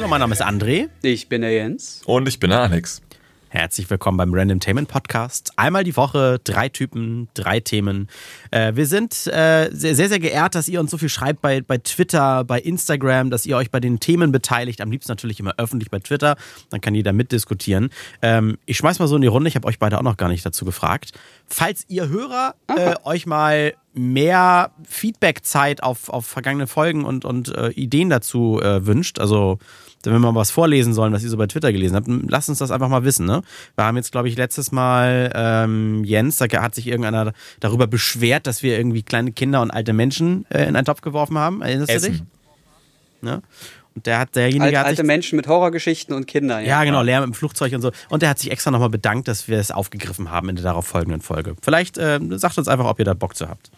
Hallo, mein Name ist André. Ich bin der Jens. Und ich bin der Alex. Herzlich willkommen beim Random Tainment Podcast. Einmal die Woche, drei Typen, drei Themen. Äh, wir sind äh, sehr, sehr, sehr geehrt, dass ihr uns so viel schreibt bei, bei Twitter, bei Instagram, dass ihr euch bei den Themen beteiligt. Am liebsten natürlich immer öffentlich bei Twitter. Dann kann jeder mitdiskutieren. Ähm, ich schmeiß mal so in die Runde. Ich habe euch beide auch noch gar nicht dazu gefragt. Falls ihr Hörer äh, euch mal mehr Feedback-Zeit auf, auf vergangene Folgen und, und äh, Ideen dazu äh, wünscht, also wenn wir mal was vorlesen sollen, was ihr so bei Twitter gelesen habt, lasst uns das einfach mal wissen. Ne? Wir haben jetzt, glaube ich, letztes Mal ähm, Jens, da hat sich irgendeiner darüber beschwert, dass wir irgendwie kleine Kinder und alte Menschen äh, in einen Topf geworfen haben. Erinnerst Essen. du dich? Ne? Und der hat derjenige Alt, hat sich alte Menschen mit Horrorgeschichten und Kindern. ja, genau, Lärm im Flugzeug und so. Und der hat sich extra nochmal bedankt, dass wir es aufgegriffen haben in der darauf folgenden Folge. Vielleicht äh, sagt uns einfach, ob ihr da Bock zu habt.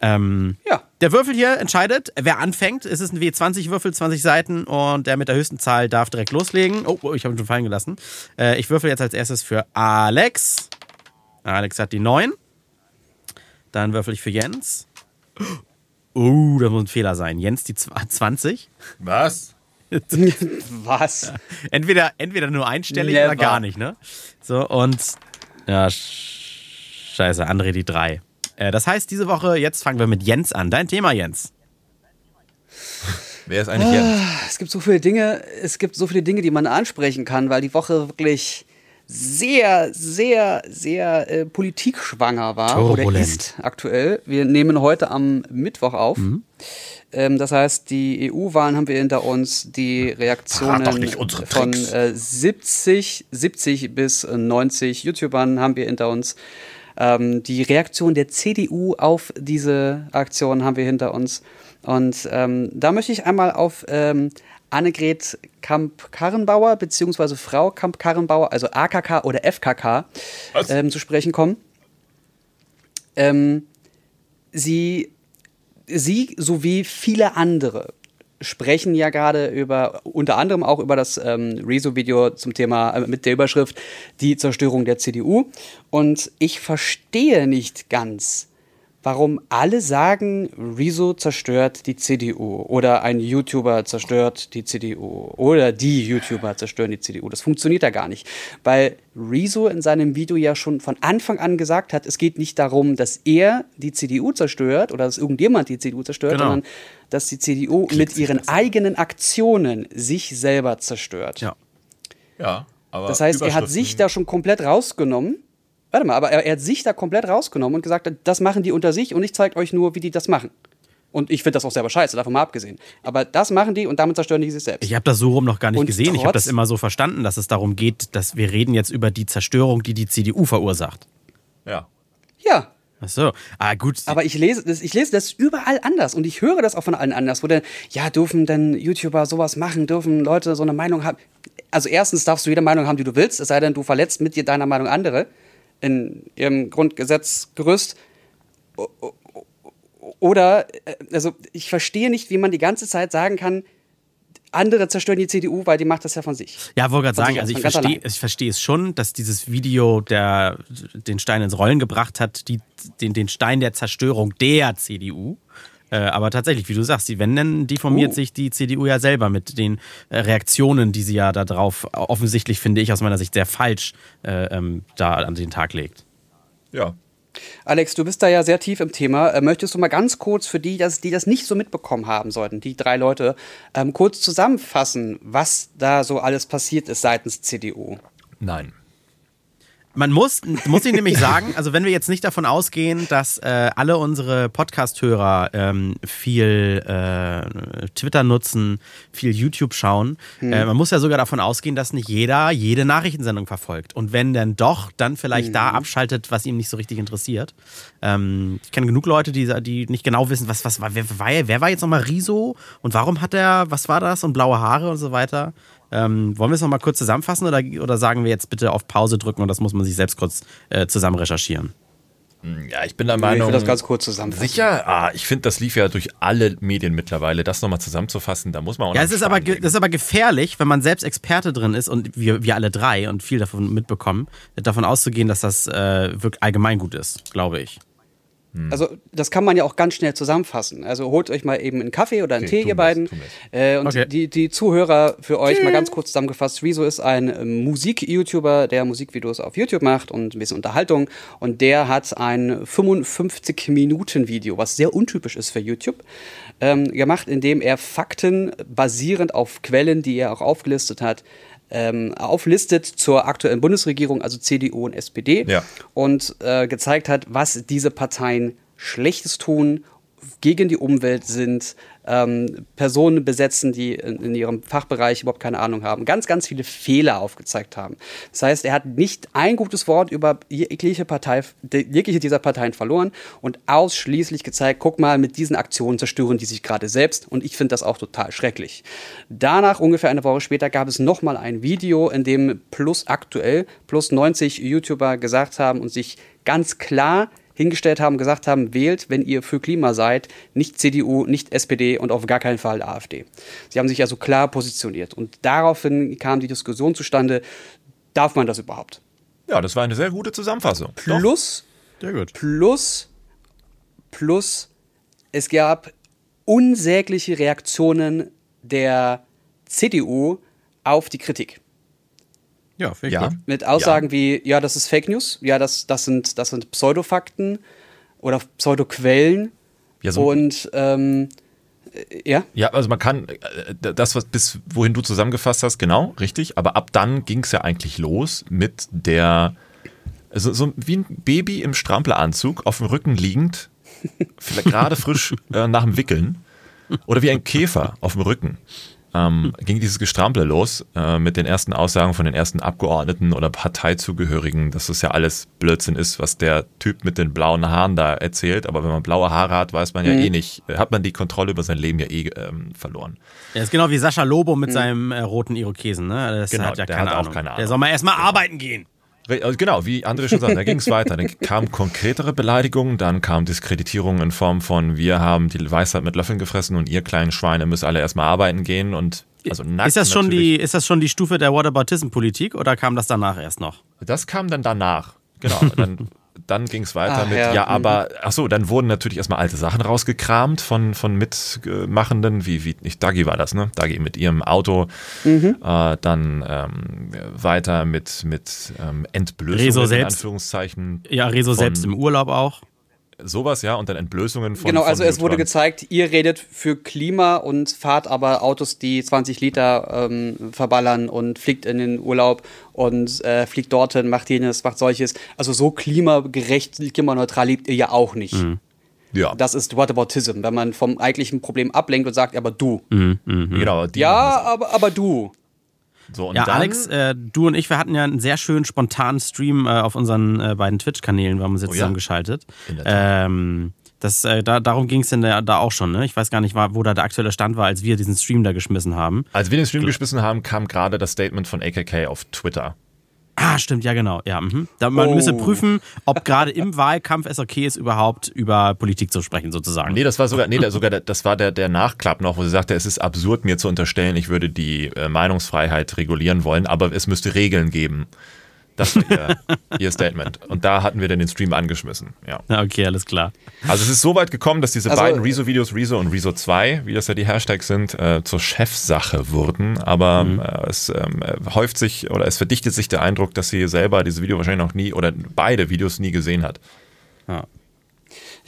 Ähm, Ja. Der Würfel hier entscheidet, wer anfängt. Es ist ein W20-Würfel, 20 Seiten und der mit der höchsten Zahl darf direkt loslegen. Oh, oh ich habe ihn schon fallen gelassen. Äh, ich würfel jetzt als erstes für Alex. Alex hat die 9. Dann würfel ich für Jens. Oh, das muss ein Fehler sein. Jens die zw- 20. Was? Was? Entweder, entweder nur einstellig Never. oder gar nicht, ne? So, und. Ja, sch- scheiße, André die 3. Äh, das heißt, diese Woche, jetzt fangen wir mit Jens an. Dein Thema, Jens. Wer ist eigentlich Jens? Es gibt so viele Dinge, es gibt so viele Dinge, die man ansprechen kann, weil die Woche wirklich sehr, sehr, sehr äh, politikschwanger war oder Turbulent. ist aktuell. Wir nehmen heute am Mittwoch auf. Ähm, das heißt, die EU-Wahlen haben wir hinter uns, die Reaktionen von äh, 70, 70 bis 90 YouTubern haben wir hinter uns. Ähm, die Reaktion der CDU auf diese Aktion haben wir hinter uns. Und ähm, da möchte ich einmal auf ähm, Annegret Kamp-Karrenbauer beziehungsweise Frau Kamp-Karrenbauer, also AKK oder FKK, ähm, zu sprechen kommen. Ähm, sie, sie sowie viele andere sprechen ja gerade über, unter anderem auch über das ähm, Rezo-Video zum Thema äh, mit der Überschrift Die Zerstörung der CDU. Und ich verstehe nicht ganz, warum alle sagen, Rezo zerstört die CDU oder ein YouTuber zerstört die CDU oder die YouTuber zerstören die CDU. Das funktioniert da gar nicht, weil Rezo in seinem Video ja schon von Anfang an gesagt hat, es geht nicht darum, dass er die CDU zerstört oder dass irgendjemand die CDU zerstört, Genau. sondern dass die CDU mit ihren eigenen Aktionen sich selber zerstört. Ja. Ja, aber. Das heißt, er hat sich da schon komplett rausgenommen. Warte mal, aber er, er hat sich da komplett rausgenommen und gesagt, das machen die unter sich und ich zeige euch nur, wie die das machen. Und ich finde das auch selber scheiße, davon mal abgesehen. Aber das machen die und damit zerstören die sich selbst. Ich habe das so rum noch gar nicht Und gesehen. Ich habe das immer so verstanden, dass es darum geht, dass wir reden jetzt über die Zerstörung, die die CDU verursacht. Ja. Ja, Ach so. Ah, gut. aber ich lese, das, ich lese das überall anders und ich höre das auch von allen anders, wo dann, ja, dürfen denn YouTuber sowas machen, dürfen Leute so eine Meinung haben. Also erstens darfst du jede Meinung haben, die du willst, es sei denn, du verletzt mit dir deiner Meinung andere in ihrem Grundgesetzgerüst. Oder, äh, also ich verstehe nicht, wie man die ganze Zeit sagen kann, andere zerstören die CDU, weil die macht das ja von sich. Ja, wollte gerade sagen, also ich verstehe ich verstehe es schon, dass dieses Video der, den Stein ins Rollen gebracht hat, die, den, den Stein der Zerstörung der CDU. Äh, aber tatsächlich, wie du sagst, die, wenn, dann diffamiert Oh. sich die CDU ja selber mit den äh, Reaktionen, die sie ja darauf offensichtlich, finde ich aus meiner Sicht, sehr falsch äh, ähm, da an den Tag legt. Ja. Alex, du bist da ja sehr tief im Thema. Äh, Möchtest du mal ganz kurz für die, das- die das nicht so mitbekommen haben sollten, die drei Leute, ähm, kurz zusammenfassen, was da so alles passiert ist seitens CDU? Nein. Man muss, muss ich nämlich sagen, also wenn wir jetzt nicht davon ausgehen, dass äh, alle unsere Podcast-Hörer ähm, viel äh, Twitter nutzen, viel YouTube schauen, äh, man muss ja sogar davon ausgehen, dass nicht jeder jede Nachrichtensendung verfolgt. Und wenn denn doch, dann vielleicht da abschaltet, was ihm nicht so richtig interessiert. Ähm, ich kenne genug Leute, die, die nicht genau wissen, was, was war, wer, war, wer war jetzt nochmal Riso und warum hat er, was war das und blaue Haare und so weiter. Ähm, wollen wir es nochmal kurz zusammenfassen oder, oder sagen wir jetzt bitte auf Pause drücken und das muss man sich selbst kurz äh, zusammen recherchieren? Ja, ich bin der Ich Meinung. will das ganz kurz zusammenfassen. Sicher? Ah, ich finde, das lief ja durch alle Medien mittlerweile. Das nochmal zusammenzufassen, da muss man auch Ja, noch es ist aber, das ist aber gefährlich, wenn man selbst Experte drin ist und wir, wir alle drei und viel davon mitbekommen, davon auszugehen, dass das äh, wirklich allgemeingut ist, glaube ich. Also das kann man ja auch ganz schnell zusammenfassen. Also holt euch mal eben einen Kaffee oder einen Okay, Tee, ihr beiden. Äh, und Okay. die, die Zuhörer für euch mal ganz kurz zusammengefasst. Rezo ist ein ähm, Musik-YouTuber, der Musikvideos auf YouTube macht und ein bisschen Unterhaltung. Und der hat ein 55-Minuten-Video, was sehr untypisch ist für YouTube, ähm, gemacht, in dem er Fakten basierend auf Quellen, die er auch aufgelistet hat, ähm, auflistet zur aktuellen Bundesregierung, also CDU und SPD, Ja. und äh, gezeigt hat, was diese Parteien Schlechtes tun, gegen die Umwelt sind, ähm, Personen besetzen, die in, in ihrem Fachbereich überhaupt keine Ahnung haben, ganz, ganz viele Fehler aufgezeigt haben. Das heißt, er hat nicht ein gutes Wort über jegliche Partei, jegliche dieser Parteien verloren und ausschließlich gezeigt, guck mal, mit diesen Aktionen zerstören die sich gerade selbst und ich finde das auch total schrecklich. Danach, ungefähr eine Woche später, gab es nochmal ein Video, in dem plus aktuell plus 90 YouTuber gesagt haben und sich ganz klar hingestellt haben, gesagt haben, wählt, wenn ihr für Klima seid, nicht CDU, nicht SPD und auf gar keinen Fall AfD. Sie haben sich also klar positioniert und daraufhin kam die Diskussion zustande, darf man das überhaupt? Ja, das war eine sehr gute Zusammenfassung. Plus, Sehr gut. plus, plus, es gab unsägliche Reaktionen der CDU auf die Kritik. Ja, finde ich Ja. gut. Mit Aussagen wie, ja, das ist Fake News, ja, das, das, sind, das sind Pseudofakten oder Pseudoquellen. Ja, so- und ähm, äh, ja, Ja, also man kann, äh, das, was bis wohin du zusammengefasst hast, genau, richtig. Aber ab dann ging es ja eigentlich los mit der, also so wie ein Baby im Strampelanzug auf dem Rücken liegend, vielleicht gerade frisch äh, nach dem Wickeln, oder wie ein Käfer auf dem Rücken. Ähm, ging dieses Gestrample los äh, mit den ersten Aussagen von den ersten Abgeordneten oder Parteizugehörigen, dass das ja alles Blödsinn ist, was der Typ mit den blauen Haaren da erzählt. Aber wenn man blaue Haare hat, weiß man ja eh nicht, äh, hat man die Kontrolle über sein Leben ja eh ähm, verloren. Der ist genau wie Sascha Lobo mit seinem äh, roten Irokesen, ne? Das Genau, hat ja der keine hat auch Ahnung. keine Der Ahnung. soll mal erstmal arbeiten gehen. Also Genau, wie André schon sagte, da ging es weiter. Dann kamen konkretere Beleidigungen, dann kam Diskreditierung in Form von, wir haben die Weisheit mit Löffeln gefressen und ihr kleinen Schweine müsst alle erstmal arbeiten gehen und also nackt Ist das, schon natürlich. die, ist das schon die Stufe der Whataboutism-Politik oder kam das danach erst noch? Das kam dann danach. Genau, dann, dann ging es weiter Ach, mit, ja, ja, mhm. aber, ach so, dann wurden natürlich erstmal alte Sachen rausgekramt von, von Mitmachenden, wie, wie, nicht Dagi war das, ne? Dagi mit ihrem Auto, Mhm. äh, dann ähm, weiter mit, mit ähm, Entblößungen, Rezo in selbst. Anführungszeichen. Ja, Rezo selbst im Urlaub auch. Sowas, ja, und dann Entblößungen von. genau, von also es wurde gezeigt, ihr redet für Klima und fahrt aber Autos, die 20 Liter ähm, verballern und fliegt in den Urlaub und äh, fliegt dorthin, macht jenes, macht solches. Also so klimagerecht, klimaneutral lebt ihr ja auch nicht. Ja, Das ist Whataboutism, wenn man vom eigentlichen Problem ablenkt und sagt, aber du. genau. Die machen Ja, aber, aber du. So, Ja, Alex, äh, du und ich, wir hatten ja einen sehr schönen spontanen Stream äh, auf unseren äh, beiden Twitch-Kanälen, wir haben uns jetzt Oh ja. zusammengeschaltet. Ähm, das, äh, da, darum ging es denn da, da auch schon, ne? Ich weiß gar nicht, wo da der aktuelle Stand war, als wir diesen Stream da geschmissen haben. als wir den Stream geschmissen haben, kam gerade das Statement von AKK auf Twitter. Ah, stimmt, ja, genau. Ja, mhm. da, man Oh. müsse prüfen, ob gerade im Wahlkampf es okay ist, überhaupt über Politik zu sprechen, sozusagen. Nee, das war sogar, nee, der- sogar das war der, der Nachklapp noch, wo sie sagte, es ist absurd, mir zu unterstellen, ich würde die äh, Meinungsfreiheit regulieren wollen, aber es müsste Regeln geben. Das war ihr, ihr Statement. Und da hatten wir dann den Stream angeschmissen. Ja. Okay, alles klar. Also es ist so weit gekommen, dass diese Also- beiden Rezo-Videos, Rezo und Rezo 2, wie das ja die Hashtags sind, äh, zur Chefsache wurden. Aber äh, es äh, häuft sich oder es verdichtet sich der Eindruck, dass sie selber diese Video wahrscheinlich noch nie oder beide Videos nie gesehen hat. Ja.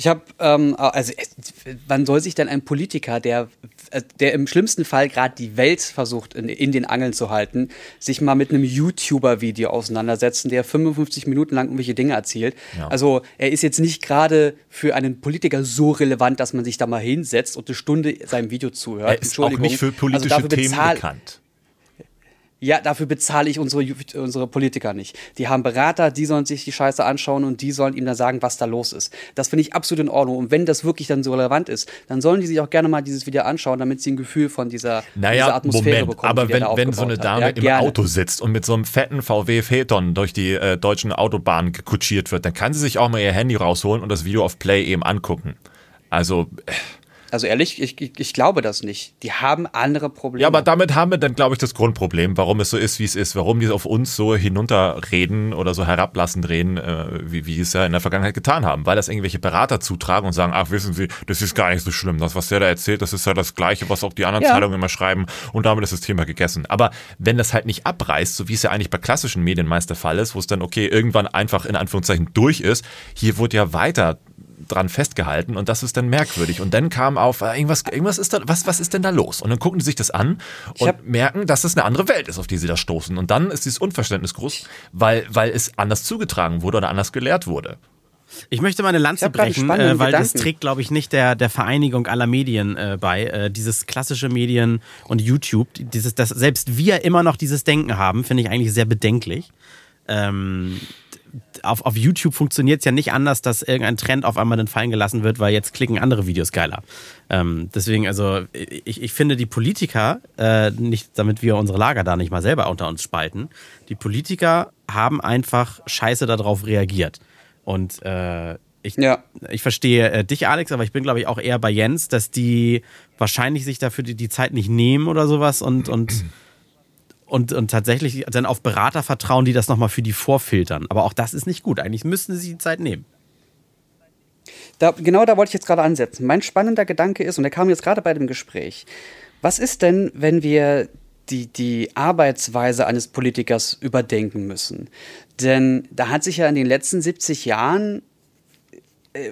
Ich habe, ähm, also, äh, wann soll sich denn ein Politiker, der, äh, der im schlimmsten Fall gerade die Welt versucht in, in den Angeln zu halten, sich mal mit einem YouTuber-Video auseinandersetzen, der 55 Minuten lang irgendwelche Dinge erzählt? Ja. Also, er ist jetzt nicht gerade für einen Politiker so relevant, dass man sich da mal hinsetzt und eine Stunde seinem Video zuhört. Er ist auch nicht für politische also Themen bekannt. Ja, dafür bezahle ich unsere, unsere Politiker nicht. Die haben Berater, die sollen sich die Scheiße anschauen und die sollen ihm dann sagen, was da los ist. Das finde ich absolut in Ordnung. Und wenn das wirklich dann so relevant ist, dann sollen die sich auch gerne mal dieses Video anschauen, damit sie ein Gefühl von dieser, dieser Naja, Atmosphäre Moment, bekommen. aber wenn, wenn so eine Dame hat. im ja, gerne. Auto sitzt und mit so einem fetten VW Phaeton durch die äh, deutschen Autobahnen kutschiert wird, dann kann sie sich auch mal ihr Handy rausholen und das Video auf Play eben angucken. Also, äh, Also ehrlich, ich, ich, ich, glaube das nicht. Die haben andere Probleme. Ja, aber damit haben wir dann, glaube ich, das Grundproblem, warum es so ist, wie es ist, warum die auf uns so hinunterreden oder so herablassend reden, äh, wie, wie es ja in der Vergangenheit getan haben, weil das irgendwelche Berater zutragen und sagen, ach, wissen Sie, das ist gar nicht so schlimm. Das, was der da erzählt, das ist ja das Gleiche, was auch die anderen ja. Zeitungen immer schreiben und damit ist das Thema gegessen. Aber wenn das halt nicht abreißt, so wie es ja eigentlich bei klassischen Medien meist der Fall ist, wo es dann, okay, irgendwann einfach in Anführungszeichen durch ist, hier wurde ja weiter dran festgehalten und das ist dann merkwürdig. Und dann kam auf, äh, irgendwas, irgendwas ist da, was, was ist denn da los? Und dann gucken die sich das an und merken, dass es eine andere Welt ist, auf die sie da stoßen. Und dann ist dieses Unverständnis groß, weil, weil es anders zugetragen wurde oder anders gelehrt wurde. Ich möchte meine Lanze brechen, äh, weil Gedanken. das trägt, glaube ich, nicht der, der Vereinigung aller Medien äh, bei. Äh, dieses klassische Medien und YouTube, dieses, dass selbst wir immer noch dieses Denken haben, finde ich eigentlich sehr bedenklich. Ähm, auf, auf YouTube funktioniert es ja nicht anders, dass irgendein Trend auf einmal dann fallen gelassen wird, weil jetzt klicken andere Videos geiler. Ähm, deswegen, also ich, ich finde die Politiker, äh, nicht damit wir unsere Lager da nicht mal selber unter uns spalten, die Politiker haben einfach scheiße darauf reagiert. Und äh, ich, ja. ich verstehe äh, dich, Alex, aber ich bin, glaube ich, auch eher bei Jens, dass die wahrscheinlich sich dafür die, die Zeit nicht nehmen oder sowas und, und und, und tatsächlich dann auf Berater vertrauen, die das nochmal für die vorfiltern. Aber auch das ist nicht gut. Eigentlich müssten sie die Zeit nehmen. Da, genau da wollte ich jetzt gerade ansetzen. Mein spannender Gedanke ist, und der kam jetzt gerade bei dem Gespräch, was ist denn, wenn wir die, die Arbeitsweise eines Politikers überdenken müssen? Denn da hat sich ja in den letzten 70 Jahren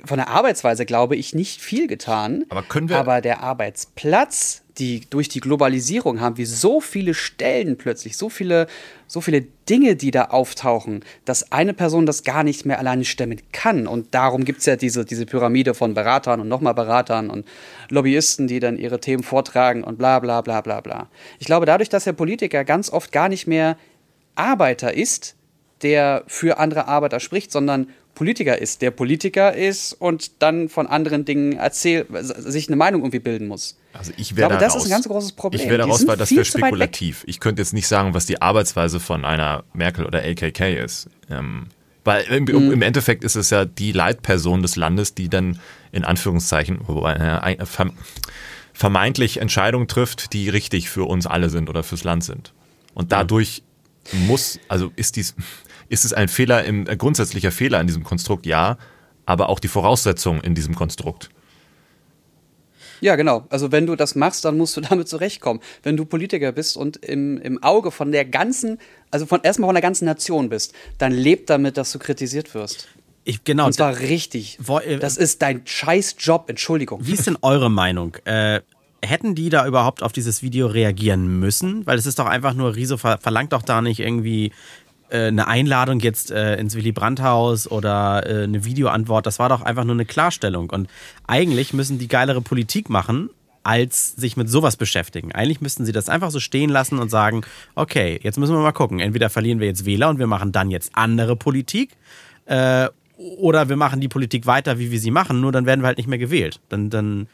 von der Arbeitsweise, glaube ich, nicht viel getan. Aber können wir. Aber der Arbeitsplatz, die durch die Globalisierung haben wir so viele Stellen plötzlich, so viele, so viele Dinge, die da auftauchen, dass eine Person das gar nicht mehr alleine stemmen kann. Und darum gibt es ja diese, diese Pyramide von Beratern und nochmal Beratern und Lobbyisten, die dann ihre Themen vortragen und bla bla bla bla bla. Ich glaube, dadurch, dass der Politiker ganz oft gar nicht mehr Arbeiter ist, der für andere Arbeiter spricht, sondern Politiker ist, der Politiker ist und dann von anderen Dingen erzählt, sich eine Meinung irgendwie bilden muss. Also ich wäre da das ist ein ganz großes Problem. Ich wäre daraus, weil das wäre spekulativ. Ich könnte jetzt nicht sagen, was die Arbeitsweise von einer Merkel oder LKK ist. Ähm, weil im, mhm. im, Endeffekt ist es ja die Leitperson des Landes, die dann in Anführungszeichen äh, vermeintlich Entscheidungen trifft, die richtig für uns alle sind oder fürs Land sind. Und dadurch muss, also ist dies, ist es ein Fehler, ein grundsätzlicher Fehler in diesem Konstrukt? Ja, aber auch die Voraussetzung in diesem Konstrukt. Ja, genau. Also wenn du das machst, dann musst du damit zurechtkommen. Wenn du Politiker bist und im, im Auge von der ganzen, also von erstmal von der ganzen Nation bist, dann lebt damit, dass du kritisiert wirst. Ich, genau. Und zwar richtig. Wo, äh, das ist dein scheiß Job, Entschuldigung. Wie ist denn eure Meinung? Äh, hätten die da überhaupt auf dieses Video reagieren müssen? Weil es ist doch einfach nur, Riso verlangt doch da nicht irgendwie äh, eine Einladung jetzt äh, ins Willy Brandt-Haus oder äh, eine Videoantwort, das war doch einfach nur eine Klarstellung. Und eigentlich müssen die geilere Politik machen, als sich mit sowas beschäftigen. Eigentlich müssten sie das einfach so stehen lassen und sagen, okay, jetzt müssen wir mal gucken. Entweder verlieren wir jetzt Wähler und wir machen dann jetzt andere Politik äh, oder wir machen die Politik weiter, wie wir sie machen, nur dann werden wir halt nicht mehr gewählt. Dann, dann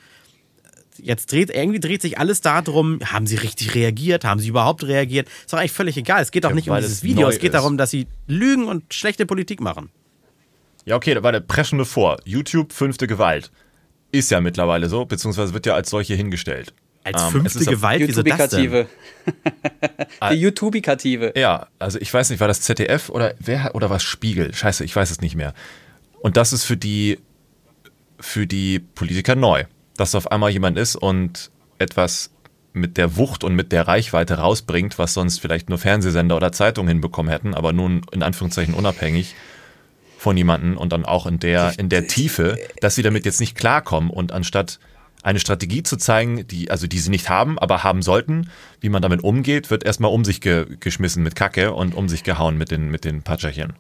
jetzt dreht, irgendwie dreht sich alles darum, haben sie richtig reagiert, haben sie überhaupt reagiert? Ist doch eigentlich völlig egal. Es geht doch ja, nicht um dieses Video, es geht ist. darum, dass sie lügen und schlechte Politik machen. Ja, okay, da war der preschende vor. YouTube, fünfte Gewalt. Ist ja mittlerweile so, beziehungsweise wird ja als solche hingestellt. Als ähm, fünfte Gewalt, wieso das denn? Die YouTubikative. Ja, also ich weiß nicht, war das ZDF oder wer oder was Spiegel? Scheiße, ich weiß es nicht mehr. Und das ist für die für die Politiker neu dass auf einmal jemand ist und etwas mit der Wucht und mit der Reichweite rausbringt, was sonst vielleicht nur Fernsehsender oder Zeitungen hinbekommen hätten, aber nun in Anführungszeichen unabhängig von jemandem und dann auch in der, in der Tiefe, dass sie damit jetzt nicht klarkommen und anstatt eine Strategie zu zeigen, die, also die sie nicht haben, aber haben sollten, wie man damit umgeht, wird erstmal um sich ge geschmissen mit Kacke und um sich gehauen mit den, mit den Patscherchen.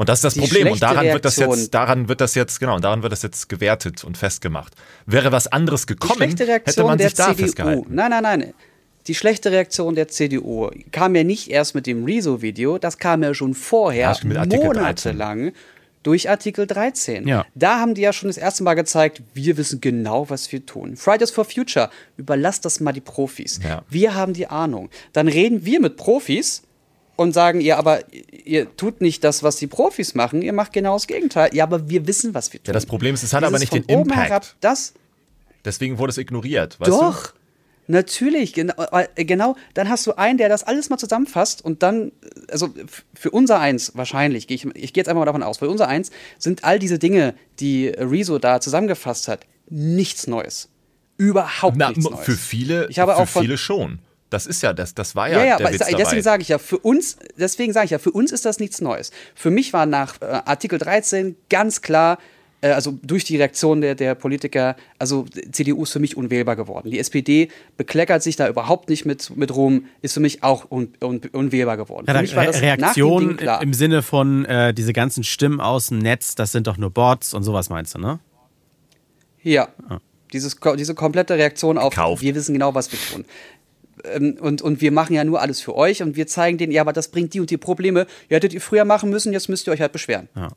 Und das ist das die Problem. Und daran Reaktion. wird das jetzt, daran wird das jetzt, genau, daran wird das jetzt gewertet und festgemacht. Wäre was anderes gekommen, hätte man sich da CDU. festgehalten. Nein, nein, nein. Die schlechte Reaktion der CDU kam ja nicht erst mit dem Rezo-Video, das kam ja schon vorher, ja, monatelang durch Artikel 13. Ja. Da haben die ja schon das erste Mal gezeigt, wir wissen genau, was wir tun. Fridays for Future, überlasst das mal die Profis. Ja. Wir haben die Ahnung. Dann reden wir mit Profis, und sagen, ja, aber ihr tut nicht das, was die Profis machen, ihr macht genau das Gegenteil. Ja, aber wir wissen, was wir tun. Ja, das Problem ist, es hat das aber nicht den Impact. Herab, das Deswegen wurde es ignoriert. Weißt Doch. Du? Natürlich, genau, genau. Dann hast du einen, der das alles mal zusammenfasst und dann, also für unser Eins wahrscheinlich, ich, ich gehe jetzt einfach mal davon aus, für unser Eins sind all diese Dinge, die Rezo da zusammengefasst hat, nichts Neues. Überhaupt Na, nichts Neues. Für viele, ich habe für auch von, viele schon. Das ist ja, das, das war ja, ja, ja der aber Witz deswegen dabei. sage ich ja, für uns, deswegen sage ich ja, für uns ist das nichts Neues. Für mich war nach äh, Artikel 13 ganz klar, äh, also durch die Reaktion der, der Politiker, also CDU ist für mich unwählbar geworden. Die SPD bekleckert sich da überhaupt nicht mit, mit rum, ist für mich auch un, un, unwählbar geworden. Re für mich war das nach dem Reaktion im Sinne von äh, diese ganzen Stimmen aus dem Netz, das sind doch nur Bots und sowas meinst du, ne? Ja. Dieses, diese komplette Reaktion auf, Gekauft. wir wissen genau, was wir tun. Ähm, und, und wir machen ja nur alles für euch und wir zeigen denen, ja, aber das bringt die und die Probleme. Ihr hättet ihr früher machen müssen, jetzt müsst ihr euch halt beschweren. Ja.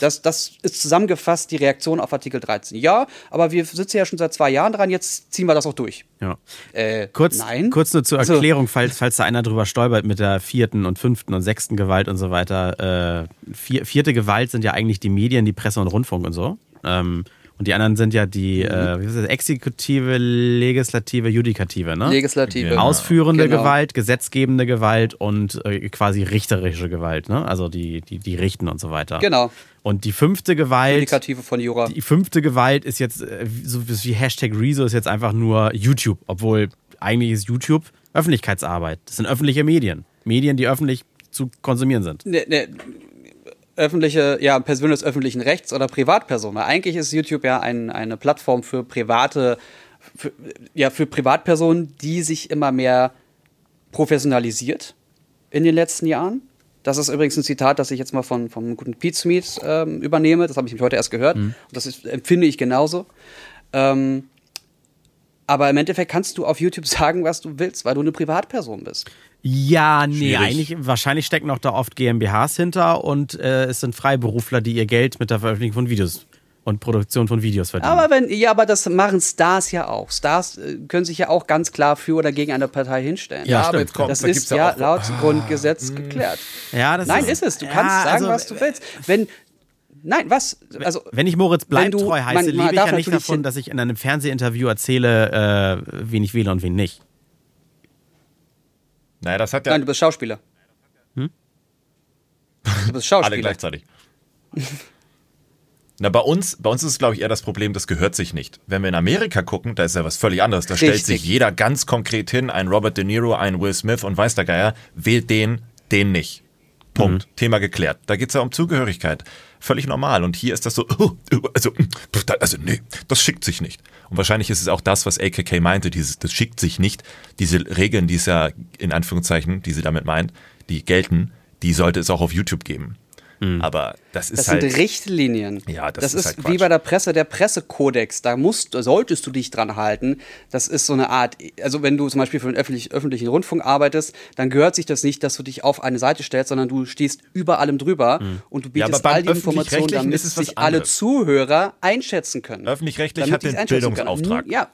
Das, das ist zusammengefasst die Reaktion auf Artikel 13. Ja, aber wir sitzen ja schon seit zwei Jahren dran, jetzt ziehen wir das auch durch. Ja. Äh, Kurz, nein. kurz nur zur Also- Erklärung, falls, falls da einer drüber stolpert mit der vierten und fünften und sechsten Gewalt und so weiter. Äh, vier, vierte Gewalt sind ja eigentlich die Medien, die Presse und Rundfunk und so. Ähm, und die anderen sind ja die Mhm. äh, wie ist das, Exekutive, Legislative, Judikative, ne? Legislative. Genau. Ausführende Genau. Gewalt, gesetzgebende Gewalt und äh, quasi richterische Gewalt, ne? Also die, die, die richten und so weiter. Genau. Und die fünfte Gewalt. Judikative von Jura. Die fünfte Gewalt ist jetzt, äh, so wie Hashtag Rezo ist jetzt einfach nur YouTube, obwohl eigentlich ist YouTube Öffentlichkeitsarbeit. Das sind öffentliche Medien. Medien, die öffentlich zu konsumieren sind. ne, ne, öffentliche, ja, Person des öffentlichen Rechts oder Privatperson. Weil eigentlich ist YouTube ja ein, eine Plattform für private, für, ja, für Privatpersonen, die sich immer mehr professionalisiert in den letzten Jahren. Das ist übrigens ein Zitat, das ich jetzt mal von, vom guten Pete Smith ähm, übernehme. Das habe ich nämlich heute erst gehört. Und das ist, empfinde ich genauso. Ähm, aber im Endeffekt kannst du auf YouTube sagen, was du willst, weil du eine Privatperson bist. Ja, nee, Schwierig. eigentlich, wahrscheinlich stecken auch da oft GmbHs hinter und äh, es sind Freiberufler, die ihr Geld mit der Veröffentlichung von Videos und Produktion von Videos verdienen. Aber wenn, ja, aber das machen Stars ja auch. Stars äh, können sich ja auch ganz klar für oder gegen eine Partei hinstellen. Ja, aber jetzt kommt, das da ist ja, auch, laut Ah, Grundgesetz geklärt. ja, das Nein, ist es. Du ja, kannst sagen, also, was du willst. Wenn, nein, was? Also, Wenn ich Moritz Bleibtreu heiße, man- man lebe ich darf ja nicht davon, dass ich in einem Fernsehinterview erzähle, äh, wen ich wähle und wen nicht. Naja, das hat ja nein, du bist Schauspieler. Hm? Du bist Schauspieler. alle gleichzeitig. Na, bei uns, bei uns ist es, glaube ich, eher das Problem, das gehört sich nicht. Wenn wir in Amerika gucken, da ist ja was völlig anderes. Da stellt Richtig. sich jeder ganz konkret hin, ein Robert De Niro, ein Will Smith und weiß der Geier, wählt den, den nicht. Punkt. Thema geklärt. Da geht es ja um Zugehörigkeit. Völlig normal. Und hier ist das so, oh, also, also, nee, das schickt sich nicht. Und wahrscheinlich ist es auch das, was AKK meinte, dieses, das schickt sich nicht. Diese Regeln, die es ja in Anführungszeichen, die sie damit meint, die gelten, die sollte es auch auf YouTube geben. Aber das ist Das halt. sind Richtlinien. Ja, das das ist ist, halt wie bei der Presse, der Pressekodex. Da musst, solltest du dich dran halten. Das ist so eine Art, also wenn du zum Beispiel für den öffentlich, öffentlichen Rundfunk arbeitest, dann gehört sich das nicht, dass du dich auf eine Seite stellst, sondern du stehst über allem drüber und du Ja, aber bietest beim all die Informationen, damit sich alle. Zuhörer einschätzen können. Öffentlich-rechtlich hat den. Bildungsauftrag. Ja.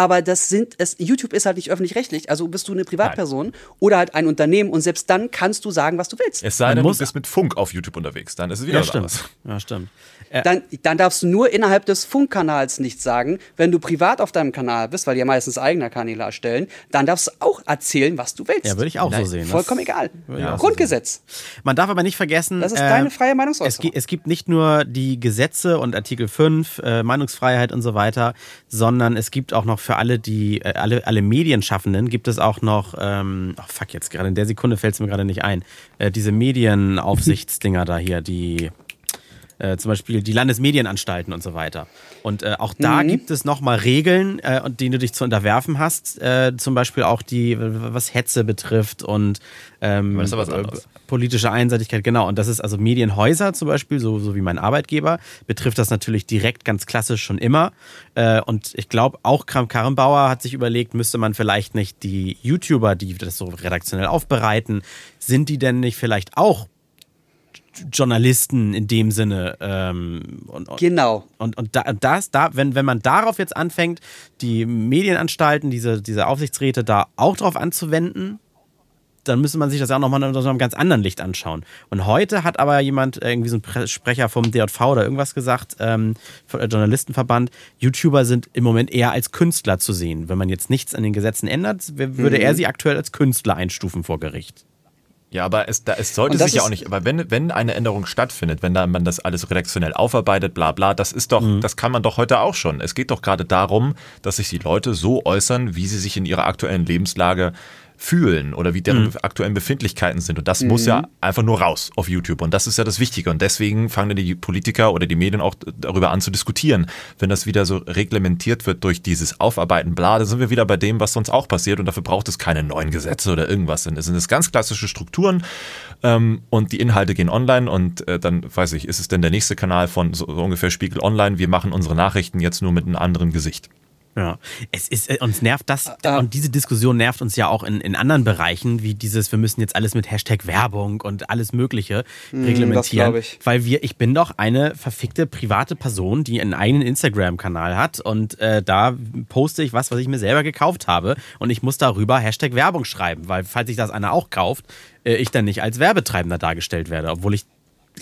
Aber das sind es, YouTube ist halt nicht öffentlich-rechtlich. Also bist du eine Privatperson oder halt ein Unternehmen und selbst dann kannst du sagen, was du willst. Es sei denn, du muss- bist mit Funk auf YouTube unterwegs, dann ist es wieder Ja, was stimmt. anderes. Ja, stimmt. Äh, dann, dann darfst du nur innerhalb des Funkkanals nichts sagen. Wenn du privat auf deinem Kanal bist, weil die ja meistens eigener Kanäle erstellen, dann darfst du auch erzählen, was du willst. ja, würde ich auch so sehen. Vollkommen Das- egal. ich auch so Grundgesetz. Man darf aber nicht vergessen, Das ist äh, deine freie es, Meinungsäußerung. gi- es gibt nicht nur die Gesetze und Artikel 5, äh, Meinungsfreiheit und so weiter, sondern es gibt auch noch für alle die, äh, alle, alle Medienschaffenden gibt es auch noch, ähm, oh fuck, jetzt gerade in der Sekunde fällt es mir gerade nicht ein, äh, diese Medienaufsichtsdinger da hier, die äh, zum Beispiel die Landesmedienanstalten und so weiter. Und äh, auch da gibt es nochmal Regeln, äh, und denen du dich zu unterwerfen hast. Äh, zum Beispiel auch die, was Hetze betrifft und ähm, äh, politische Einseitigkeit, genau. Und das ist also Medienhäuser zum Beispiel, so, so wie mein Arbeitgeber, betrifft das natürlich direkt ganz klassisch schon immer. Äh, und ich glaube, auch Kram Karrenbauer hat sich überlegt, müsste man vielleicht nicht die YouTuber, die das so redaktionell aufbereiten, sind die denn nicht vielleicht auch Journalisten in dem Sinne. Ähm, und, und, Genau. und, und da, das, da, wenn, wenn man darauf jetzt anfängt, die Medienanstalten, diese, diese Aufsichtsräte da auch drauf anzuwenden, dann müsste man sich das ja auch nochmal unter so einem ganz anderen Licht anschauen. Und heute hat aber jemand, äh, irgendwie so ein Sprecher vom DJV oder irgendwas gesagt, ähm, Journalistenverband, YouTuber sind im Moment eher als Künstler zu sehen. Wenn man jetzt nichts an den Gesetzen ändert, würde mhm. er sie aktuell als Künstler einstufen vor Gericht. Ja, aber es, da, es sollte sich ja auch nicht, aber wenn, wenn eine Änderung stattfindet, wenn da man das alles redaktionell aufarbeitet, bla bla, das ist doch, mhm. das kann man doch heute auch schon. Es geht doch gerade darum, dass sich die Leute so äußern, wie sie sich in ihrer aktuellen Lebenslage fühlen oder wie deren mhm. aktuellen Befindlichkeiten sind. Und das mhm. muss ja einfach nur raus auf YouTube. Und das ist ja das Wichtige. Und deswegen fangen die Politiker oder die Medien auch darüber an zu diskutieren. Wenn das wieder so reglementiert wird durch dieses Aufarbeiten, bla, dann sind wir wieder bei dem, was sonst auch passiert. Und dafür braucht es keine neuen Gesetze oder irgendwas. Es sind es ganz klassische Strukturen ähm, und die Inhalte gehen online. Und äh, dann weiß ich, ist es denn der nächste Kanal von so, so ungefähr Spiegel Online? Wir machen unsere Nachrichten jetzt nur mit einem anderen Gesicht. Ja, es ist, äh, uns nervt das, äh, und diese Diskussion nervt uns ja auch in, in anderen Bereichen, wie dieses, wir müssen jetzt alles mit Hashtag Werbung und alles Mögliche hm, reglementieren. ich. Weil wir, ich bin doch eine verfickte private Person, die einen eigenen Instagram-Kanal hat und äh, da poste ich was, was ich mir selber gekauft habe und ich muss darüber Hashtag Werbung schreiben, weil falls sich das einer auch kauft, äh, ich dann nicht als Werbetreibender dargestellt werde, obwohl ich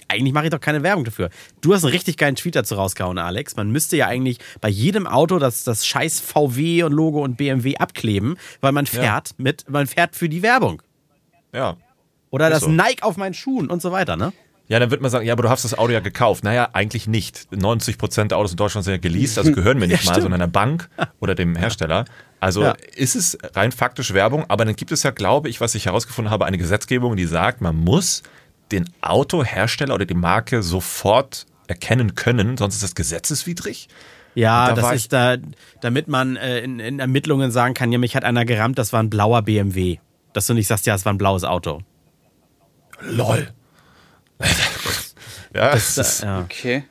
eigentlich mache ich doch keine Werbung dafür. Du hast einen richtig geilen Tweet dazu rausgehauen, Alex. Man müsste ja eigentlich bei jedem Auto das, das scheiß VW und Logo und BMW abkleben, weil man fährt ja. mit, man fährt für die Werbung. Ja. Oder das so. Nike auf meinen Schuhen und so weiter, ne? Ja, dann wird man sagen, ja, aber du hast das Auto ja gekauft. Naja, eigentlich nicht. 90 Prozent der Autos in Deutschland sind ja geleast, also gehören mir nicht ja, mal, sondern einer Bank oder dem Hersteller. Also ja. ist es rein faktisch Werbung, aber dann gibt es ja, glaube ich, was ich herausgefunden habe, eine Gesetzgebung, die sagt, man muss den Autohersteller oder die Marke sofort erkennen können, sonst ist das gesetzeswidrig. Ja, da das ist da, damit man äh, in, in, Ermittlungen sagen kann, ja, mich hat einer gerammt, das war ein blauer BMW. Dass du nicht sagst, ja, es war ein blaues Auto. Lol. ja, das, das ist, ja. okay.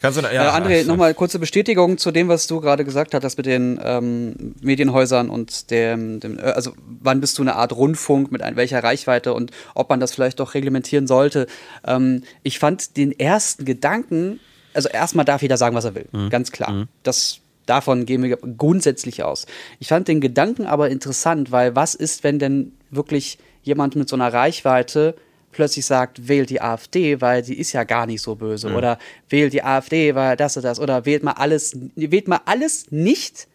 Kannst du, ja, äh, André, nochmal kurze Bestätigung zu dem, was du gerade gesagt hast, mit den ähm, Medienhäusern und dem, dem, äh, also wann bist du eine Art Rundfunk, mit ein, welcher Reichweite und ob man das vielleicht doch reglementieren sollte. Ähm, ich fand den ersten Gedanken, also erstmal darf jeder sagen, was er will, mhm. ganz klar. Mhm. Das davon gehen wir grundsätzlich aus. Ich fand den Gedanken aber interessant, weil was ist, wenn denn wirklich jemand mit so einer Reichweite plötzlich sagt, wählt die AfD, weil sie ist ja gar nicht so böse. Ja. Oder wählt die AfD, weil das und das. Oder wählt mal alles, wählt mal alles nicht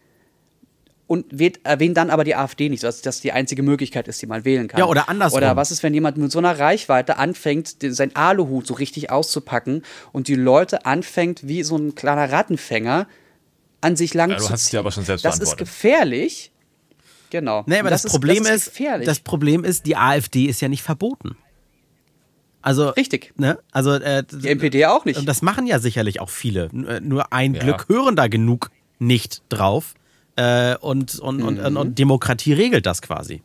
und wählt, erwähnt dann aber die AfD nicht, dass das die einzige Möglichkeit ist, die man wählen kann. Ja, oder andersrum. Oder was ist, wenn jemand mit so einer Reichweite anfängt, sein Aluhut so richtig auszupacken und die Leute anfängt, wie so ein kleiner Rattenfänger, an sich lang ja, du zu hast ziehen. aber schon selbst Das ist gefährlich. Genau. Nee, aber das, das, Problem ist, das, das Problem ist, die AfD ist ja nicht verboten. Also, Richtig. Ne? Also, äh, die NPD auch nicht. Und das machen ja sicherlich auch viele. Äh, nur ein ja. Glück hören da genug nicht drauf. Äh, und, und, mhm. und, und Demokratie regelt das quasi.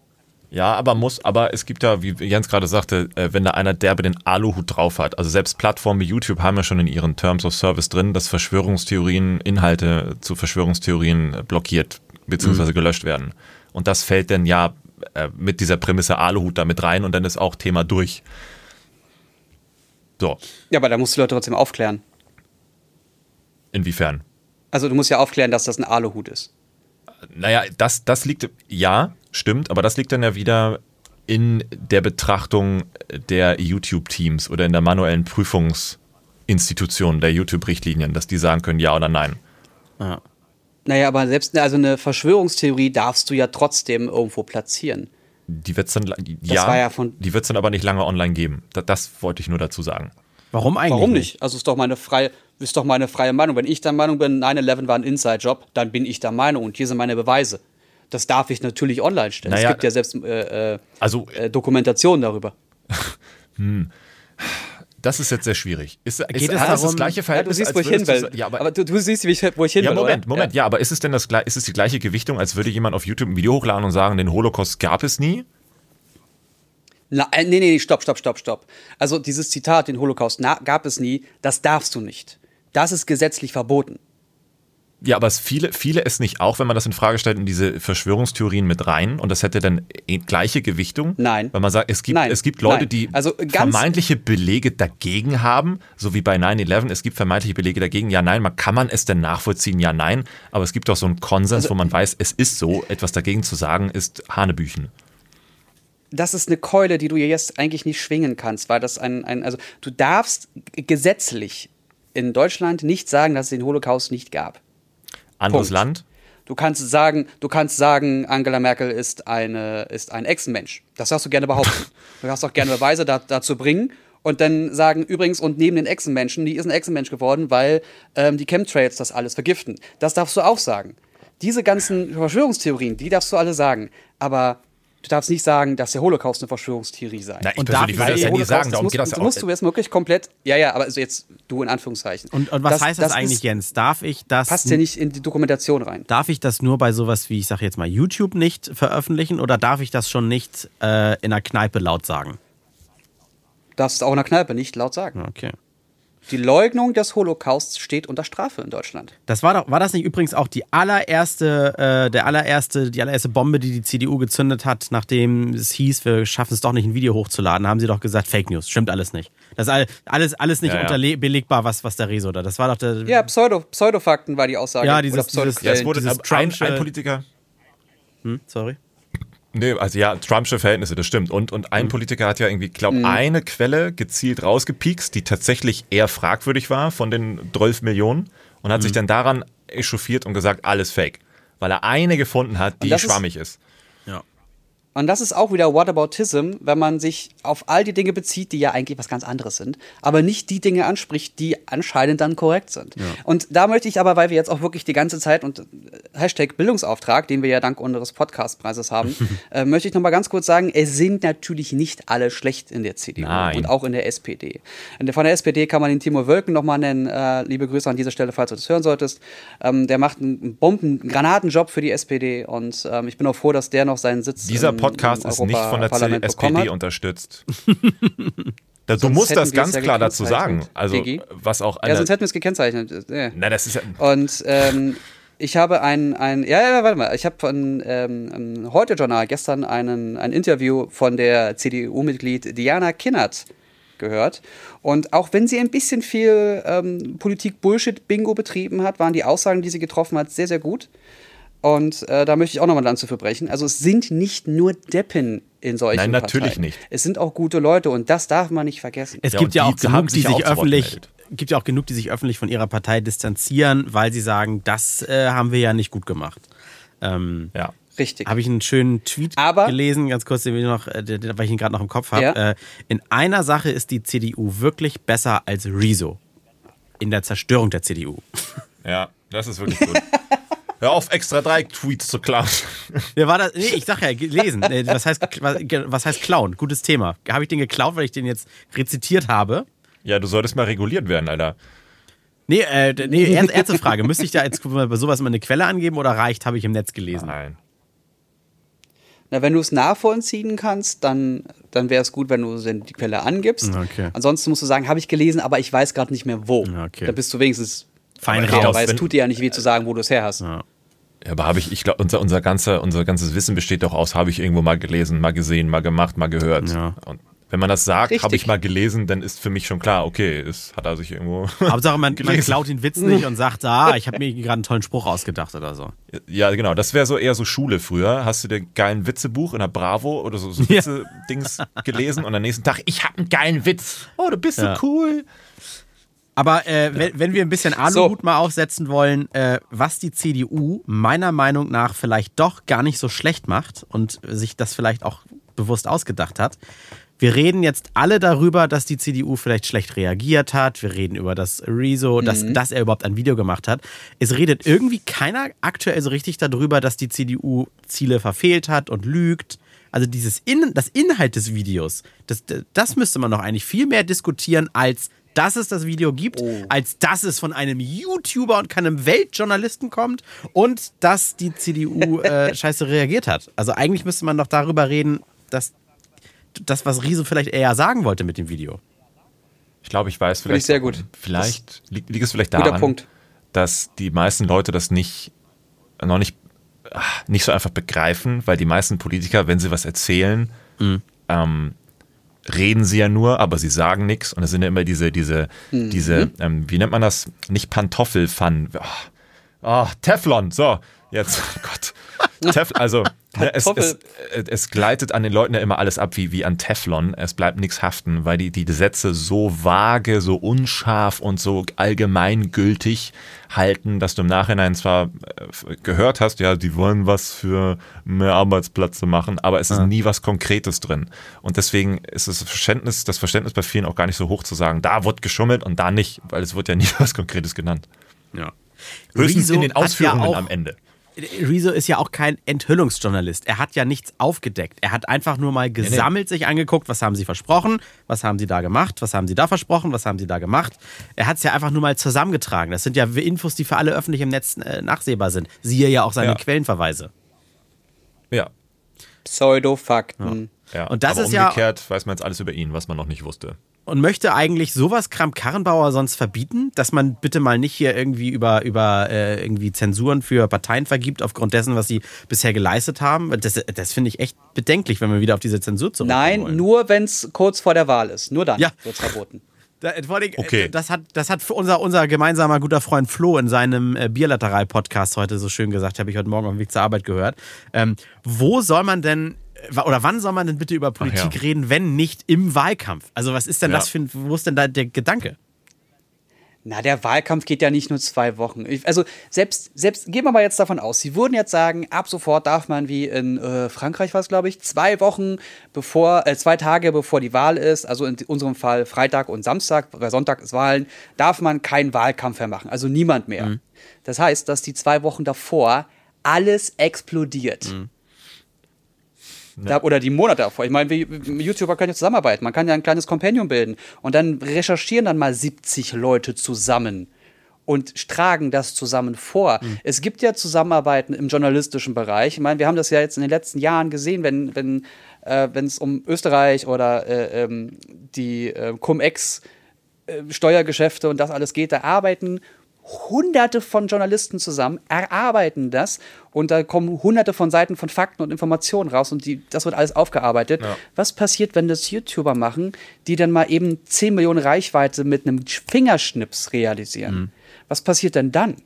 Ja, aber muss, aber es gibt ja, wie Jens gerade sagte, äh, wenn da einer derbe den Aluhut drauf hat, also selbst Plattformen wie YouTube haben ja schon in ihren Terms of Service drin, dass Verschwörungstheorien, Inhalte zu Verschwörungstheorien blockiert bzw. Mhm. gelöscht werden. Und das fällt dann ja äh, mit dieser Prämisse Aluhut da mit rein und dann ist auch Thema durch. So. Ja, aber da musst du Leute trotzdem aufklären. Inwiefern? Also du musst ja aufklären, dass das ein Aluhut ist. Naja, das, das liegt, ja, stimmt, aber das liegt dann ja wieder in der Betrachtung der YouTube-Teams oder in der manuellen Prüfungsinstitution der YouTube-Richtlinien, dass die sagen können, ja oder nein. Ja. Naja, aber selbst also eine Verschwörungstheorie darfst du ja trotzdem irgendwo platzieren. Die wird es dann, ja, ja die wird's dann aber nicht lange online geben. Das, das, wollte ich nur dazu sagen. Warum eigentlich? Warum nicht? Also ist doch meine freie, ist doch meine freie Meinung. Wenn ich der Meinung bin, 9-11 war ein Inside-Job, dann bin ich der Meinung und hier sind meine Beweise. Das darf ich natürlich online stellen. Naja, es gibt ja selbst äh, äh, also, äh, Dokumentationen darüber. hm. Das ist jetzt sehr schwierig. Ist, Geht ist, es darum, das gleiche Verhältnis? Ja, du siehst, wo ich hin will. Ja, aber, aber du, du, siehst, wie ich, wo ich hin ja, will. Moment? Moment. Ja. ja, aber ist es denn das, ist es die gleiche Gewichtung, als würde jemand auf YouTube ein Video hochladen und sagen, den Holocaust gab es nie? Na, äh, nee, nee, stopp, stopp, stopp, stopp. Also dieses Zitat, den Holocaust gab es nie, das darfst du nicht. Das ist gesetzlich verboten. Ja, aber es viele, viele es nicht auch, wenn man das in Frage stellt, in diese Verschwörungstheorien mit rein und das hätte dann eh gleiche Gewichtung. Nein. Weil man sagt, es gibt, Nein. es gibt Leute, die also vermeintliche Belege dagegen haben, so wie bei 9-11, es gibt vermeintliche Belege dagegen, ja, nein, man kann man es denn nachvollziehen, ja, nein, aber es gibt auch so einen Konsens, also, wo man weiß, es ist so, etwas dagegen zu sagen, ist Hanebüchen. das ist eine Keule, die du jetzt eigentlich nicht schwingen kannst, weil das ein, ein also du darfst gesetzlich in Deutschland nicht sagen, dass es den Holocaust nicht gab. Anderes Punkt. Land? Du kannst sagen, du kannst sagen, Angela Merkel ist eine ist ein Echsenmensch. Das darfst du gerne behaupten. du darfst auch gerne Beweise da, dazu bringen und dann sagen übrigens und neben den Echsenmenschen, die ist ein Echsenmensch geworden, weil ähm, die Chemtrails das alles vergiften. Das darfst du auch sagen. Diese ganzen Verschwörungstheorien, die darfst du alle sagen, aber Du darfst nicht sagen, dass der Holocaust eine Verschwörungstheorie sei. Na, ich Und persönlich darf- würde das ja nie sagen, darum musst, geht das ja auch. musst du jetzt wirklich komplett, ja, ja, aber also jetzt du in Anführungszeichen. Und, und was Das- heißt das, das eigentlich, ist- Jens? Darf ich das Passt ja nicht in die Dokumentation rein. Darf ich das nur bei sowas wie, ich sage jetzt mal, YouTube nicht veröffentlichen oder darf ich das schon nicht äh, in einer Kneipe laut sagen? Darfst du auch in der Kneipe nicht laut sagen. Okay. Die Leugnung des Holocausts steht unter Strafe in Deutschland. Das war doch, war das nicht übrigens auch die allererste, äh, der allererste, die allererste Bombe, die die CDU gezündet hat, nachdem es hieß, wir schaffen es doch nicht, ein Video hochzuladen, haben sie doch gesagt, Fake News, stimmt alles nicht. Das ist all- alles, alles nicht Ja, ja. unterbelegbar, was, was der Rezo da. Das war doch der. Ja, Pseudo, Pseudofakten war die Aussage. Ja, dieses- Oder Pseudoquellen. Ja, es wurde dieses ein, Trumpsche- ein Politiker. Hm, sorry. Nee, also ja, Trumpsche Verhältnisse, das stimmt. Und, und Mhm. ein Politiker hat ja irgendwie, glaube eine Quelle gezielt rausgepiekst, die tatsächlich eher fragwürdig war von den 12 Millionen und hat Mhm. sich dann daran echauffiert und gesagt, alles fake. Weil er eine gefunden hat, die das ist- schwammig ist. Ja. Und das ist auch wieder Whataboutism, wenn man sich auf all die Dinge bezieht, die ja eigentlich was ganz anderes sind, aber nicht die Dinge anspricht, die anscheinend dann korrekt sind. Und da möchte ich aber, weil wir jetzt auch wirklich die ganze Zeit und äh, Hashtag Bildungsauftrag, den wir ja dank unseres Podcastpreises haben, äh, möchte ich noch mal ganz kurz sagen, es sind natürlich nicht alle schlecht in der CDU Nein. und auch in der SPD. Von der SPD kann man den Timo Wölken noch mal nennen. Äh, liebe Grüße an dieser Stelle, falls du das hören solltest. Ähm, der macht einen Bomben, einen Granatenjob für die SPD und ähm, ich bin auch froh, dass der noch seinen Sitz Dieser Podcast ist nicht von der bekommen SPD unterstützt. Da, du musst das ganz ja klar dazu sagen. Also, Digi? was auch Ja, sonst hätten wir es gekennzeichnet. Äh. na, das ist ja. Und ähm, ich habe ein, ein ja, ja, warte mal, ich habe von ähm, im Heute-Journal gestern einen, ein Interview von der CDU-Mitglied Diana Kinnert gehört. Und auch wenn sie ein bisschen viel ähm, Politik-Bullshit-Bingo betrieben hat, waren die Aussagen, die sie getroffen hat, sehr, sehr gut. Und äh, da möchte ich auch nochmal Lanze für brechen. Also es sind nicht nur Deppen in solchen Nein, natürlich Parteien. nicht. Es sind auch gute Leute und das darf man nicht vergessen. Es Ja, gibt ja die auch genug, die sich zu öffentlich, gibt ja auch genug, die sich öffentlich von ihrer Partei distanzieren, weil sie sagen, das äh, haben wir ja nicht gut gemacht. Ähm, Ja. Richtig. habe ich einen schönen Tweet Aber- gelesen, ganz kurz, den ich noch, äh, den- weil ich ihn gerade noch im Kopf habe. Ja. Äh, in einer Sache ist die CDU wirklich besser als Rezo. In der Zerstörung der CDU. Ja, das ist wirklich gut. Hör auf, extra drei Tweets zu klauen. Wer war das? Nee, ich sag ja, gelesen. Äh, Was heißt, was, heißt klauen? Gutes Thema. Habe ich den geklaut, weil ich den jetzt rezitiert habe? Ja, du solltest mal reguliert werden, Alter. Nee, äh, nee ernst, ernste Frage. Müsste ich da jetzt bei sowas immer eine Quelle angeben oder reicht, habe ich im Netz gelesen? Nein. Na, wenn du es nachvollziehen kannst, dann, dann wäre es gut, wenn du die Quelle angibst. Okay. Ansonsten musst du sagen, habe ich gelesen, aber ich weiß gerade nicht mehr wo. Okay. Dann bist du wenigstens Fein raus. Weil es tut dir ja nicht weh zu sagen, wo du es her hast. Ja. Ja, aber habe ich, ich glaube, unser, unser, ganzer, unser ganzes Wissen besteht doch aus, habe ich irgendwo mal gelesen, mal gesehen, mal gemacht, mal gehört. Ja. Und wenn man das sagt, habe ich mal gelesen, dann ist für mich schon klar, okay, es hat er sich irgendwo. Hauptsache, man, man Gelesen. klaut den Witz nicht und sagt, ah, ich habe mir gerade einen tollen Spruch ausgedacht oder so. ja, genau, das wäre so eher so Schule früher. Hast du dir geilen Witzebuch in der Bravo oder so, so Ja. Witze-Dings gelesen und am nächsten Tag, ich habe einen geilen Witz. Oh, du bist Ja. so cool. Aber äh, wenn, wenn wir ein bisschen Aluhut mal aufsetzen wollen, äh, was die CDU meiner Meinung nach vielleicht doch gar nicht so schlecht macht und sich das vielleicht auch bewusst ausgedacht hat. Wir reden jetzt alle darüber, dass die CDU vielleicht schlecht reagiert hat. Wir reden über das Rezo, dass, dass er überhaupt ein Video gemacht hat. Es redet irgendwie keiner aktuell so richtig darüber, dass die CDU Ziele verfehlt hat und lügt. Also dieses In das Inhalt des Videos, das, das müsste man doch eigentlich viel mehr diskutieren, als dass es das Video gibt, als dass es von einem YouTuber und keinem Weltjournalisten kommt und dass die CDU äh, scheiße reagiert hat. Also eigentlich müsste man doch darüber reden, dass das, was Riese vielleicht eher sagen wollte mit dem Video. Ich glaube, ich weiß ich vielleicht. sehr gut. Vielleicht liegt, liegt es vielleicht daran, Punkt. dass die meisten Leute das nicht, noch nicht, ah, nicht so einfach begreifen, weil die meisten Politiker, wenn sie was erzählen, Mhm. ähm, reden sie ja nur, aber sie sagen nichts. Und es sind ja immer diese, diese, Mhm. diese, ähm, wie nennt man das? Nicht Pantoffelfun. Oh, oh, Teflon, so, jetzt, oh Gott. Tef also Ne, es, es, äh, es, gleitet an den Leuten ja immer alles ab wie, wie an Teflon. Es bleibt nichts haften, weil die, die Sätze so vage, so unscharf und so allgemeingültig halten, dass du im Nachhinein zwar äh, gehört hast, ja, die wollen was für mehr Arbeitsplätze machen, aber es ist ja. nie was Konkretes drin. Und deswegen ist das Verständnis, das Verständnis bei vielen auch gar nicht so hoch zu sagen, da wird geschummelt und da nicht, weil es wird ja nie was Konkretes genannt. Ja. Höchstens Rezo in den Ausführungen ja am Ende. Rezo ist ja auch kein Enthüllungsjournalist. Er hat ja nichts aufgedeckt. Er hat einfach nur mal gesammelt nee, nee. sich angeguckt, was haben sie versprochen, was haben sie da gemacht, was haben sie da versprochen, was haben sie da gemacht. Er hat es ja einfach nur mal zusammengetragen. Das sind ja Infos, die für alle öffentlich im Netz äh, nachsehbar sind. Siehe ja auch seine ja. Quellenverweise. Ja. Pseudofakten. Ja. ja. Und das Aber ist umgekehrt ja, weiß man jetzt alles über ihn, was man noch nicht wusste und möchte eigentlich sowas Kramp-Karrenbauer sonst verbieten, dass man bitte mal nicht hier irgendwie über, über äh, irgendwie Zensuren für Parteien vergibt, aufgrund dessen, was sie bisher geleistet haben. Das, das finde ich echt bedenklich, wenn wir wieder auf diese Zensur zurückkommen. Nein, wollen. nur wenn es kurz vor der Wahl ist. Nur dann ja. wird es verboten. Da, vor allem, okay. Das hat, das hat unser, unser gemeinsamer guter Freund Flo in seinem äh, Bierlateral-Podcast heute so schön gesagt, habe ich heute Morgen auf dem Weg zur Arbeit gehört. Ähm, wo soll man denn oder wann soll man denn bitte über Politik ja. reden, wenn nicht im Wahlkampf? Also was ist denn ja. das für ein, wo ist denn da der Gedanke? Na, der Wahlkampf geht ja nicht nur zwei Wochen. Also selbst, selbst gehen wir mal jetzt davon aus, sie würden jetzt sagen, ab sofort darf man wie in äh, Frankreich war es, glaube ich, zwei Wochen bevor, äh, zwei Tage bevor die Wahl ist, also in unserem Fall Freitag und Samstag, weil Sonntag ist Wahlen, darf man keinen Wahlkampf mehr machen. Also niemand mehr. Mhm. Das heißt, dass die zwei Wochen davor alles explodiert. Mhm. Da, oder die Monate davor. Ich meine, YouTuber können ja zusammenarbeiten. Man kann ja ein kleines Companion bilden. Und dann recherchieren dann mal 70 Leute zusammen und tragen das zusammen vor. Mhm. Es gibt ja Zusammenarbeiten im journalistischen Bereich. Ich meine, wir haben das ja jetzt in den letzten Jahren gesehen, wenn wenn äh, es um Österreich oder äh, ähm, die äh, Cum-Ex äh, Steuergeschäfte und das alles geht, da arbeiten hunderte von Journalisten zusammen, erarbeiten das und da kommen hunderte von Seiten von Fakten und Informationen raus und die, das wird alles aufgearbeitet. Ja. Was passiert, wenn das YouTuber machen, die dann mal eben 10 Millionen Reichweite mit einem Fingerschnips realisieren? Mhm. Was passiert denn dann?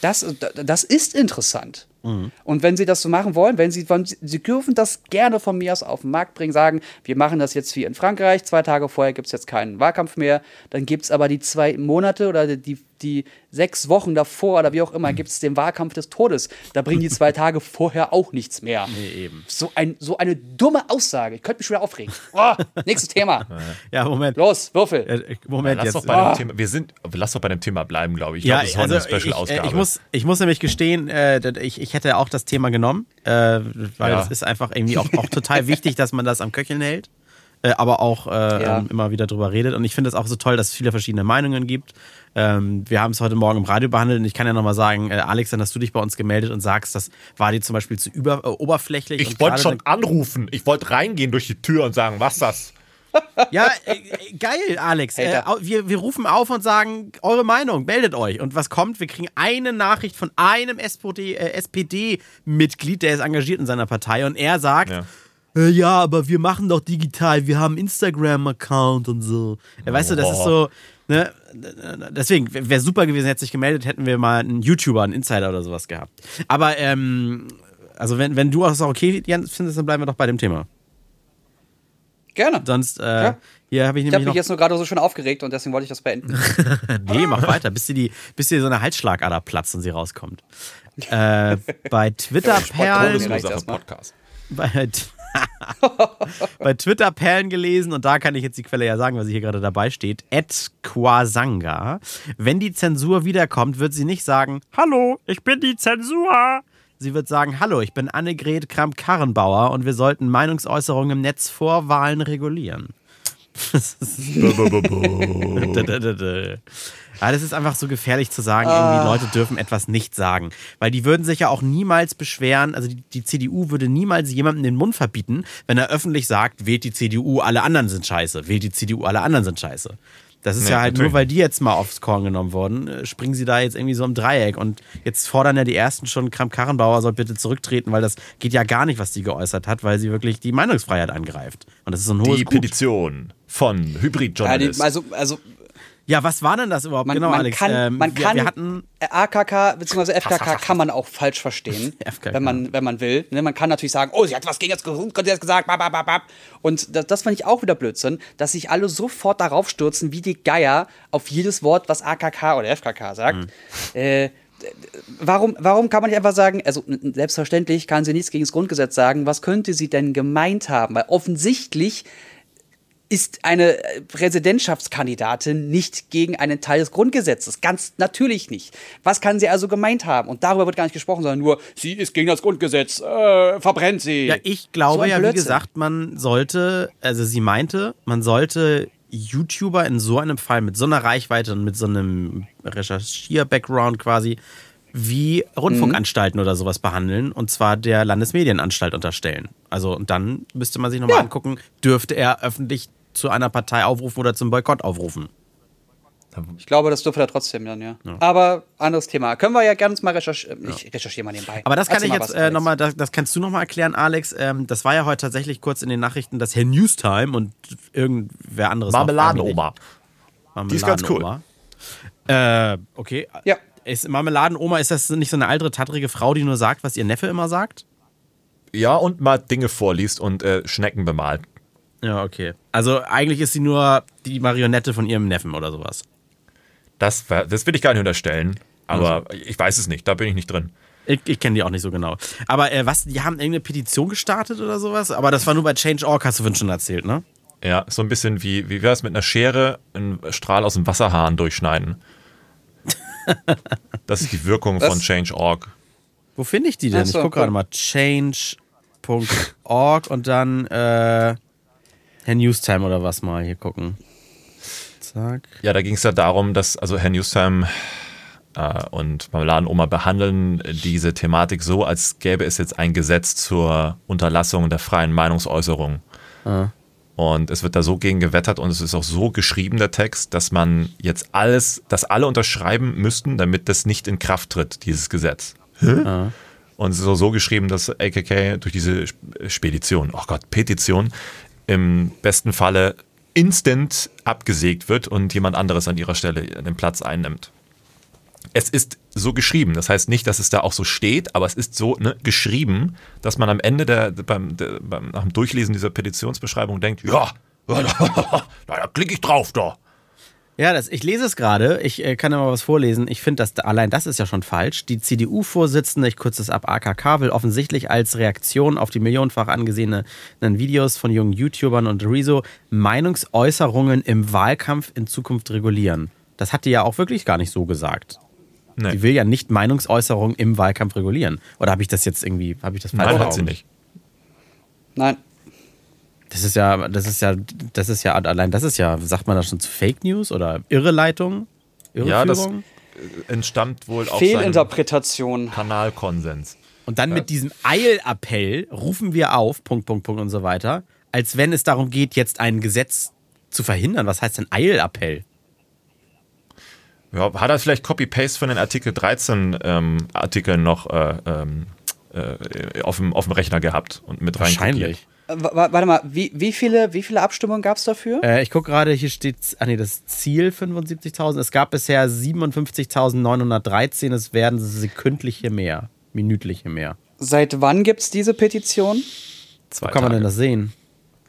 Das, das ist interessant. Mhm. Und wenn sie das so machen wollen, wenn sie, sie dürfen das gerne von mir aus auf den Markt bringen, sagen, wir machen das jetzt wie in Frankreich, zwei Tage vorher gibt es jetzt keinen Wahlkampf mehr, dann gibt es aber die zwei Monate oder die, die sechs Wochen davor oder wie auch immer, gibt es den Wahlkampf des Todes. Da bringen die zwei Tage vorher auch nichts mehr. Nee, eben. So, ein, so eine dumme Aussage. Ich könnte mich schon wieder aufregen. Oh, nächstes Thema. Ja, Moment. Los, Würfel. Äh, Moment, ja, lass jetzt. Doch bei oh. dem Thema, wir sind, lass doch bei dem Thema bleiben, glaube ich. ich ja, glaub, das ist also eine Special-Ausgabe. Ich, ich, muss, ich muss nämlich gestehen, äh, ich, ich hätte auch das Thema genommen, äh, weil ja. das ist einfach irgendwie auch, auch total wichtig, dass man das am Köcheln hält. Äh, aber auch äh, ja. ähm, immer wieder drüber redet. Und ich finde es auch so toll, dass es viele verschiedene Meinungen gibt. Ähm, wir haben es heute Morgen im Radio behandelt und ich kann ja nochmal sagen, äh, Alex, dann hast du dich bei uns gemeldet und sagst, das war dir zum Beispiel zu über, äh, oberflächlich. Ich wollte schon anrufen. Ich wollte reingehen durch die Tür und sagen, was das? Ja, äh, geil, Alex. Äh, wir, wir rufen auf und sagen, eure Meinung, meldet euch. Und was kommt? Wir kriegen eine Nachricht von einem SPD-Mitglied, der ist engagiert in seiner Partei und er sagt, ja äh, ja, aber wir machen doch digital, wir haben Instagram-Account und so. Weißt oh. du, das ist so, ne? Deswegen, wäre super gewesen, hätte sich gemeldet, hätten wir mal einen YouTuber, einen Insider oder sowas gehabt. Aber, ähm, also wenn, wenn du das auch okay findest, dann bleiben wir doch bei dem Thema. Gerne. Sonst, äh, ja. hier habe ich nämlich. Ich habe mich jetzt nur gerade so schön aufgeregt und deswegen wollte ich das beenden. nee, mach weiter, bis dir, die, bis dir so eine Halsschlagader platzt und sie rauskommt. äh, bei Twitter Perlen. Podcast. Bei, bei Twitter Perlen gelesen und da kann ich jetzt die Quelle ja sagen, weil sie hier gerade dabei steht. Ed Quasanga. Wenn die Zensur wiederkommt, wird sie nicht sagen: Hallo, ich bin die Zensur. Sie wird sagen: Hallo, ich bin Annegret Kramp-Karrenbauer und wir sollten Meinungsäußerungen im Netz vor Wahlen regulieren. Ja, das ist einfach so gefährlich zu sagen, irgendwie ah. Leute dürfen etwas nicht sagen. Weil die würden sich ja auch niemals beschweren, also die, die, CDU würde niemals jemandem den Mund verbieten, wenn er öffentlich sagt, wählt die CDU, alle anderen sind scheiße, wählt die CDU, alle anderen sind scheiße. Das ist nee, ja halt natürlich. nur, weil die jetzt mal aufs Korn genommen wurden, äh, springen sie da jetzt irgendwie so im Dreieck. Und jetzt fordern ja die Ersten schon, Kramp-Karrenbauer soll bitte zurücktreten, weil das geht ja gar nicht, was die geäußert hat, weil sie wirklich die Meinungsfreiheit angreift. Und das ist so ein hohes Die Petition von Hybrid-Journalist. Ja, also, also Ja, was war denn das überhaupt? Man, genau, man Alex. kann, ähm, man wir, kann wir hatten AKK bzw. FKK kann man auch falsch verstehen, wenn man wenn man will. Ne, man kann natürlich sagen, oh, sie hat was gegen das Grundgesetz gesagt, bap, bap, bap. und das, das fand ich auch wieder Blödsinn, dass sich alle sofort darauf stürzen, wie die Geier auf jedes Wort, was AKK oder FKK sagt. Mhm. Äh, warum, warum kann man nicht einfach sagen, also selbstverständlich kann sie nichts gegen das Grundgesetz sagen, was könnte sie denn gemeint haben? Weil offensichtlich ist eine Präsidentschaftskandidatin nicht gegen einen Teil des Grundgesetzes. Ganz natürlich nicht. Was kann sie also gemeint haben? Und darüber wird gar nicht gesprochen, sondern nur, sie ist gegen das Grundgesetz, äh, verbrennt sie. Ja, ich glaube So ja, wie gesagt, man sollte, also sie meinte, man sollte YouTuber in so einem Fall mit so einer Reichweite und mit so einem Recherchier-Background quasi wie Rundfunkanstalten oder sowas behandeln und zwar der Landesmedienanstalt unterstellen. Also und dann müsste man sich nochmal Ja. angucken, dürfte er öffentlich zu einer Partei aufrufen oder zum Boykott aufrufen. Ich glaube, das dürfte er trotzdem dann, ja. Aber anderes Thema. Können wir ja gerne uns mal recherchieren. Ich recherchiere mal nebenbei. Aber das kann Erzähl ich jetzt äh, nochmal, das, das kannst du nochmal erklären, Alex. Ähm, das war ja heute tatsächlich kurz in den Nachrichten, dass Herr Newstime und irgendwer anderes. Marmeladenoma. Die ist ganz cool. Äh, okay. Ja. Ist Marmeladenoma, ist das nicht so eine alte, tattrige Frau, die nur sagt, was ihr Neffe immer sagt? Ja, und mal Dinge vorliest und äh, Schnecken bemalt. Ja, okay. Also eigentlich ist sie nur die Marionette von ihrem Neffen oder sowas. Das, das will ich gar nicht unterstellen. Aber ich weiß es nicht, da bin ich nicht drin. Ich, ich kenne die auch nicht so genau. Aber äh, was, die haben irgendeine Petition gestartet oder sowas? Aber das war nur bei Change.org, hast du vorhin schon erzählt, ne? Ja, so ein bisschen wie, wie wäre es mit einer Schere einen Strahl aus dem Wasserhahn durchschneiden. Das ist die Wirkung Was? von Change.org. Wo finde ich die denn? So, ich gucke gerade mal. Change.org und dann äh, Herr Newstime oder was mal hier gucken. Zack. Ja, da ging es ja darum, dass also Herr Newstime äh, und Marmeladenoma behandeln diese Thematik so, als gäbe es jetzt ein Gesetz zur Unterlassung der freien Meinungsäußerung. Und es wird da so gegen gewettert und es ist auch so geschrieben, der Text, dass man jetzt alles, dass alle unterschreiben müssten, damit das nicht in Kraft tritt, dieses Gesetz. Und es ist auch so geschrieben, dass AKK durch diese Sp- Spedition, oh Gott, Petition, im besten Falle instant abgesägt wird und jemand anderes an ihrer Stelle den Platz einnimmt. Es ist so geschrieben, das heißt nicht, dass es da auch so steht, aber es ist so ne, geschrieben, dass man am Ende der, beim, der, beim, nach dem Durchlesen dieser Petitionsbeschreibung denkt, ja, da klicke ich drauf da. Ja, das, ich lese es gerade. Ich äh, kann ja mal was vorlesen. Ich finde, allein das ist ja schon falsch. Die CDU-Vorsitzende, ich kürze es ab, AKK, will offensichtlich als Reaktion auf die millionenfach angesehenen Videos von jungen YouTubern und Rezo Meinungsäußerungen im Wahlkampf in Zukunft regulieren. Das hat die ja auch wirklich gar nicht so gesagt. Nee. Die will ja nicht Meinungsäußerungen im Wahlkampf regulieren. Oder habe ich das jetzt irgendwie, habe ich das falsch Nein, hat sie nicht. Nein. Das ist ja, das ist ja, das ist ja, allein das ist ja, sagt man das schon zu Fake News oder Irreleitung? Ja, das Irreführung? entstammt wohl seinem Fehlinterpretation. Kanalkonsens. Und dann mit diesem Eilappell rufen wir auf, Punkt, Punkt, Punkt und so weiter, als wenn es darum geht, jetzt ein Gesetz zu verhindern. Was heißt denn Eilappell? Ja, hat er vielleicht Copy-Paste von den Artikel 13 ähm, Artikeln noch äh, ähm, äh, auf, dem, auf dem Rechner gehabt und mit rein Wahrscheinlich. Äh, wa- warte mal, wie, wie, viele, wie viele Abstimmungen gab es dafür? Äh, ich gucke gerade, hier steht, ah nee, das Ziel 75.000. Es gab bisher 57.913. Es werden sekündliche mehr, minütliche mehr. Seit wann gibt es diese Petition? Zwei Wo kann man Tage. denn das sehen?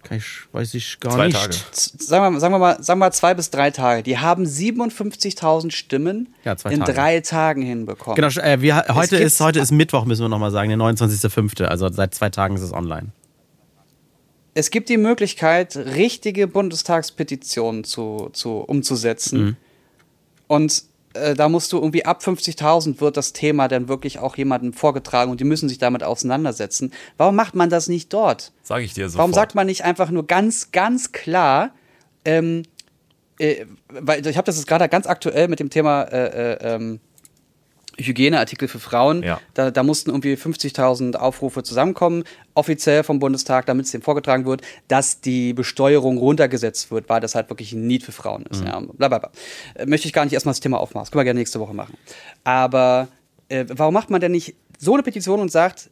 Kann ich, weiß ich gar Zwei nicht. Tage. Sagen wir, sagen, wir mal, sagen wir mal zwei bis drei Tage. Die haben 57.000 Stimmen Ja, in Tage. drei Tagen hinbekommen. Genau, äh, wir, heute, ist, heute ist Mittwoch, müssen wir nochmal sagen, der 29.05. Also seit zwei Tagen ist es online. Es gibt die Möglichkeit, richtige Bundestagspetitionen zu, zu, umzusetzen. Mhm. Und äh, da musst du irgendwie ab 50.000 wird das Thema dann wirklich auch jemandem vorgetragen und die müssen sich damit auseinandersetzen. Warum macht man das nicht dort? Sag ich dir sofort. Warum sagt man nicht einfach nur ganz, ganz klar, ähm, äh, weil ich habe das jetzt gerade ganz aktuell mit dem Thema äh, äh, ähm, Hygieneartikel für Frauen. Ja. Da, da mussten irgendwie 50.000 Aufrufe zusammenkommen, offiziell vom Bundestag, damit es dem vorgetragen wird, dass die Besteuerung runtergesetzt wird, weil das halt wirklich ein Need für Frauen ist. Ja, blablabla. Äh, Möchte ich gar nicht erstmal das Thema aufmachen. Das können wir gerne nächste Woche machen. Aber äh, warum macht man denn nicht so eine Petition und sagt,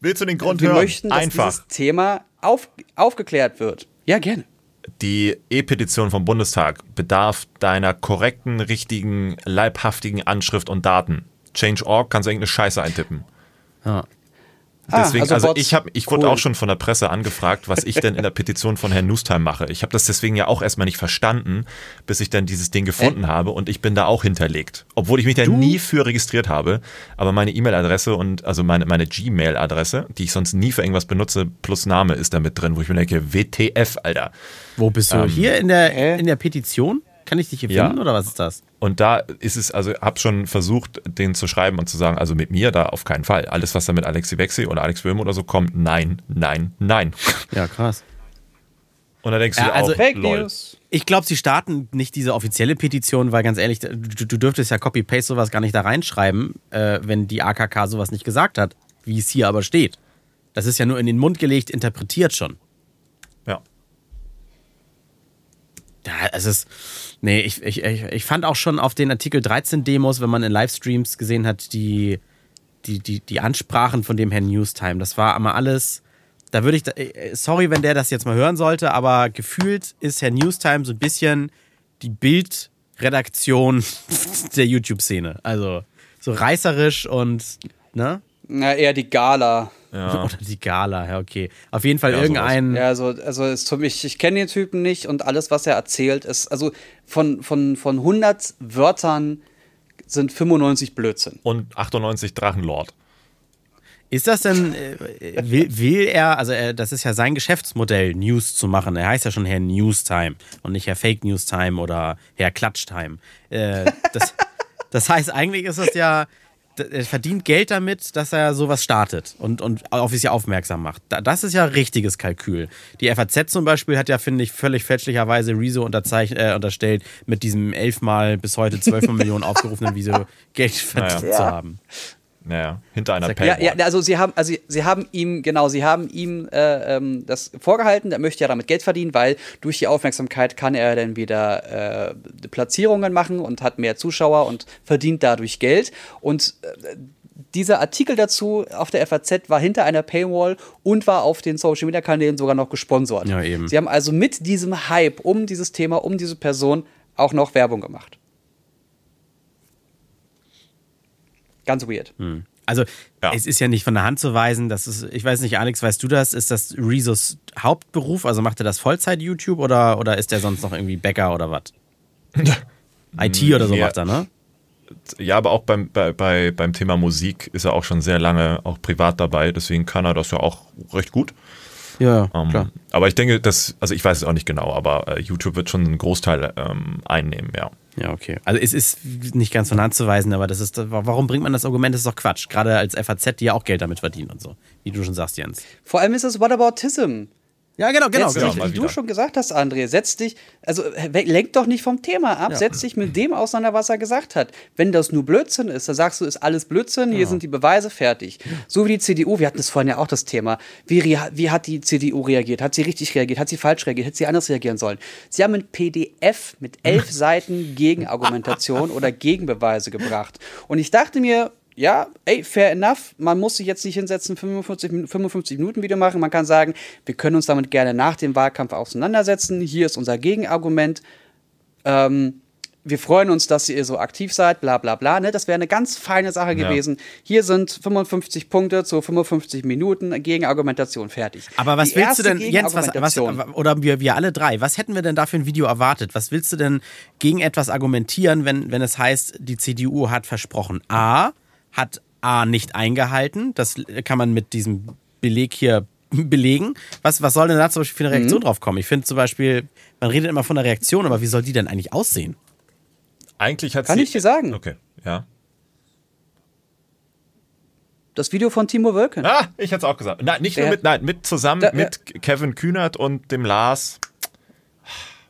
Willst du den Grund wir hören? möchten, dass Einfach. dieses Thema auf, aufgeklärt wird? Ja, gerne. die E-Petition vom Bundestag bedarf deiner korrekten, richtigen, leibhaftigen Anschrift und Daten. Change.org kannst du irgendeine Scheiße eintippen. Ja. Deswegen, also also, Bots, ich, hab, ich wurde cool. auch schon von der Presse angefragt, was ich denn in der Petition von Herrn Newstime mache. Ich habe das deswegen ja auch erstmal nicht verstanden, bis ich dann dieses Ding gefunden habe und ich bin da auch hinterlegt. Obwohl ich mich da nie für registriert habe, aber meine E-Mail-Adresse und also meine, meine Gmail-Adresse, die ich sonst nie für irgendwas benutze, plus Name ist da mit drin, wo ich mir denke, WTF, Alter. Wo bist du? Hier in der, in der Petition? Kann ich dich hier Ja. finden oder was ist das? Und da ist es, also habe schon versucht, den zu schreiben und zu sagen, also mit mir da auf keinen Fall. Alles, was da mit Alexi Wexi oder Alex Böhm oder so kommt, nein, nein, nein. Ja, krass. Und da denkst du Ja, dir also auch, Fake lol. News. Ich glaube, sie starten nicht diese offizielle Petition, weil ganz ehrlich, du, du dürftest ja Copy-Paste sowas gar nicht da reinschreiben, äh, wenn die AKK sowas nicht gesagt hat, wie es hier aber steht. Das ist ja nur in den Mund gelegt, interpretiert schon. Ja. Ja, es ist. Nee, ich, ich, ich, fand auch schon auf den Artikel 13 Demos, wenn man in Livestreams gesehen hat, die, die, die, die Ansprachen von dem Herrn Newstime. Das war immer alles. Da würde ich. äh, Sorry, wenn der das jetzt mal hören sollte, aber gefühlt ist Herr Newstime so ein bisschen die Bildredaktion der YouTube-Szene. Also so reißerisch und. Ne? Na, eher die Gala. Ja. Oder die Gala, ja, okay. Auf jeden Fall Ja, irgendein. Ja, also, also ist für mich, ich kenne den Typen nicht und alles, was er erzählt, ist, also von, von, von 100 Wörtern sind 95 Blödsinn. Und 98 Drachenlord. Ist das denn, äh, will, will er, also er, das ist ja sein Geschäftsmodell, News zu machen. Er heißt ja schon Herr Newstime und nicht Herr Fake Newstime oder Herr Klatschtime. Äh, das, das heißt, eigentlich ist es ja, er verdient Geld damit, dass er sowas startet und, und auf sich aufmerksam macht. Da- Das ist ja richtiges Kalkül. Die FAZ zum Beispiel hat ja, finde ich, völlig fälschlicherweise Rezo äh, unterstellt, mit diesem elfmal bis heute zwölfmal Millionen aufgerufenen Video Geld verdient Naja. zu haben. Naja, hinter einer Sag- Ja, Paywall. ja, also sie haben, also sie haben ihm, genau, sie haben ihm äh, ähm, das vorgehalten, er möchte ja damit Geld verdienen, weil durch die Aufmerksamkeit kann er dann wieder äh, Platzierungen machen und hat mehr Zuschauer und verdient dadurch Geld. Und äh, dieser Artikel dazu auf der FAZ war hinter einer Paywall und war auf den Social Media Kanälen sogar noch gesponsert. Ja, eben. Sie haben also mit diesem Hype um dieses Thema, um diese Person auch noch Werbung gemacht. Ganz weird. Also, Ja. es ist ja nicht von der Hand zu weisen, das ist, ich weiß nicht, Alex, weißt du das? Ist das Rezos Hauptberuf? Also macht er das Vollzeit-YouTube oder, oder ist er sonst noch irgendwie Bäcker oder was? IT oder so Ja. macht er, ne? Ja, aber auch beim, bei, bei, beim Thema Musik ist er auch schon sehr lange auch privat dabei, deswegen kann er das ja auch recht gut. Ja, Ähm, aber ich denke, dass, also ich weiß es auch nicht genau, aber äh, YouTube wird schon einen Großteil ähm, einnehmen, ja. Ja, okay. Also es ist nicht ganz von Hand zu weisen, aber das ist, warum bringt man das Argument? Das ist doch Quatsch. Gerade als FAZ, die ja auch Geld damit verdienen und so. Wie du schon sagst, Jens. Vor allem ist es Whataboutism. Ja, genau, genau. setz genau. dich, mal wie du schon gesagt hast, André, setz dich, also äh, lenk doch nicht vom Thema ab, setz dich mit dem auseinander, was er gesagt hat. Wenn das nur Blödsinn ist, dann sagst du, ist alles Blödsinn, hier sind die Beweise fertig. So wie die CDU, wir hatten das vorhin ja auch das Thema. Wie, wie hat die CDU reagiert? Hat sie richtig reagiert? Hat sie falsch reagiert? Hätte sie anders reagieren sollen? Sie haben ein PDF mit elf Seiten Gegenargumentation oder Gegenbeweise gebracht. Und ich dachte mir, ja, ey, fair enough. Man muss sich jetzt nicht hinsetzen, 45, Min- 55 Minuten Video machen. Man kann sagen, wir können uns damit gerne nach dem Wahlkampf auseinandersetzen. Hier ist unser Gegenargument. Ähm, wir freuen uns, dass ihr so aktiv seid, bla bla bla. Ne? Das wäre eine ganz feine Sache Ja. gewesen. Hier sind 55 Punkte zu 55 Minuten Gegenargumentation fertig. Aber was Die willst du denn, Jens, was, was, oder wir, wir alle drei, was hätten wir denn da für ein Video erwartet? Was willst du denn gegen etwas argumentieren, wenn, wenn es heißt, die CDU hat versprochen? A, hat A nicht eingehalten, das kann man mit diesem Beleg hier belegen. Was, was soll denn da zum Beispiel für eine Reaktion Mhm. drauf kommen? Ich finde zum Beispiel, man redet immer von der Reaktion, aber wie soll die denn eigentlich aussehen? Eigentlich hat Kann sie, ich dir sagen. Okay, ja. Das Video von Timo Wölken. Ah, ich hätte es auch gesagt. Nein, nicht nur Der- mit, nein, mit zusammen Da- mit Kevin Kühnert und dem Lars.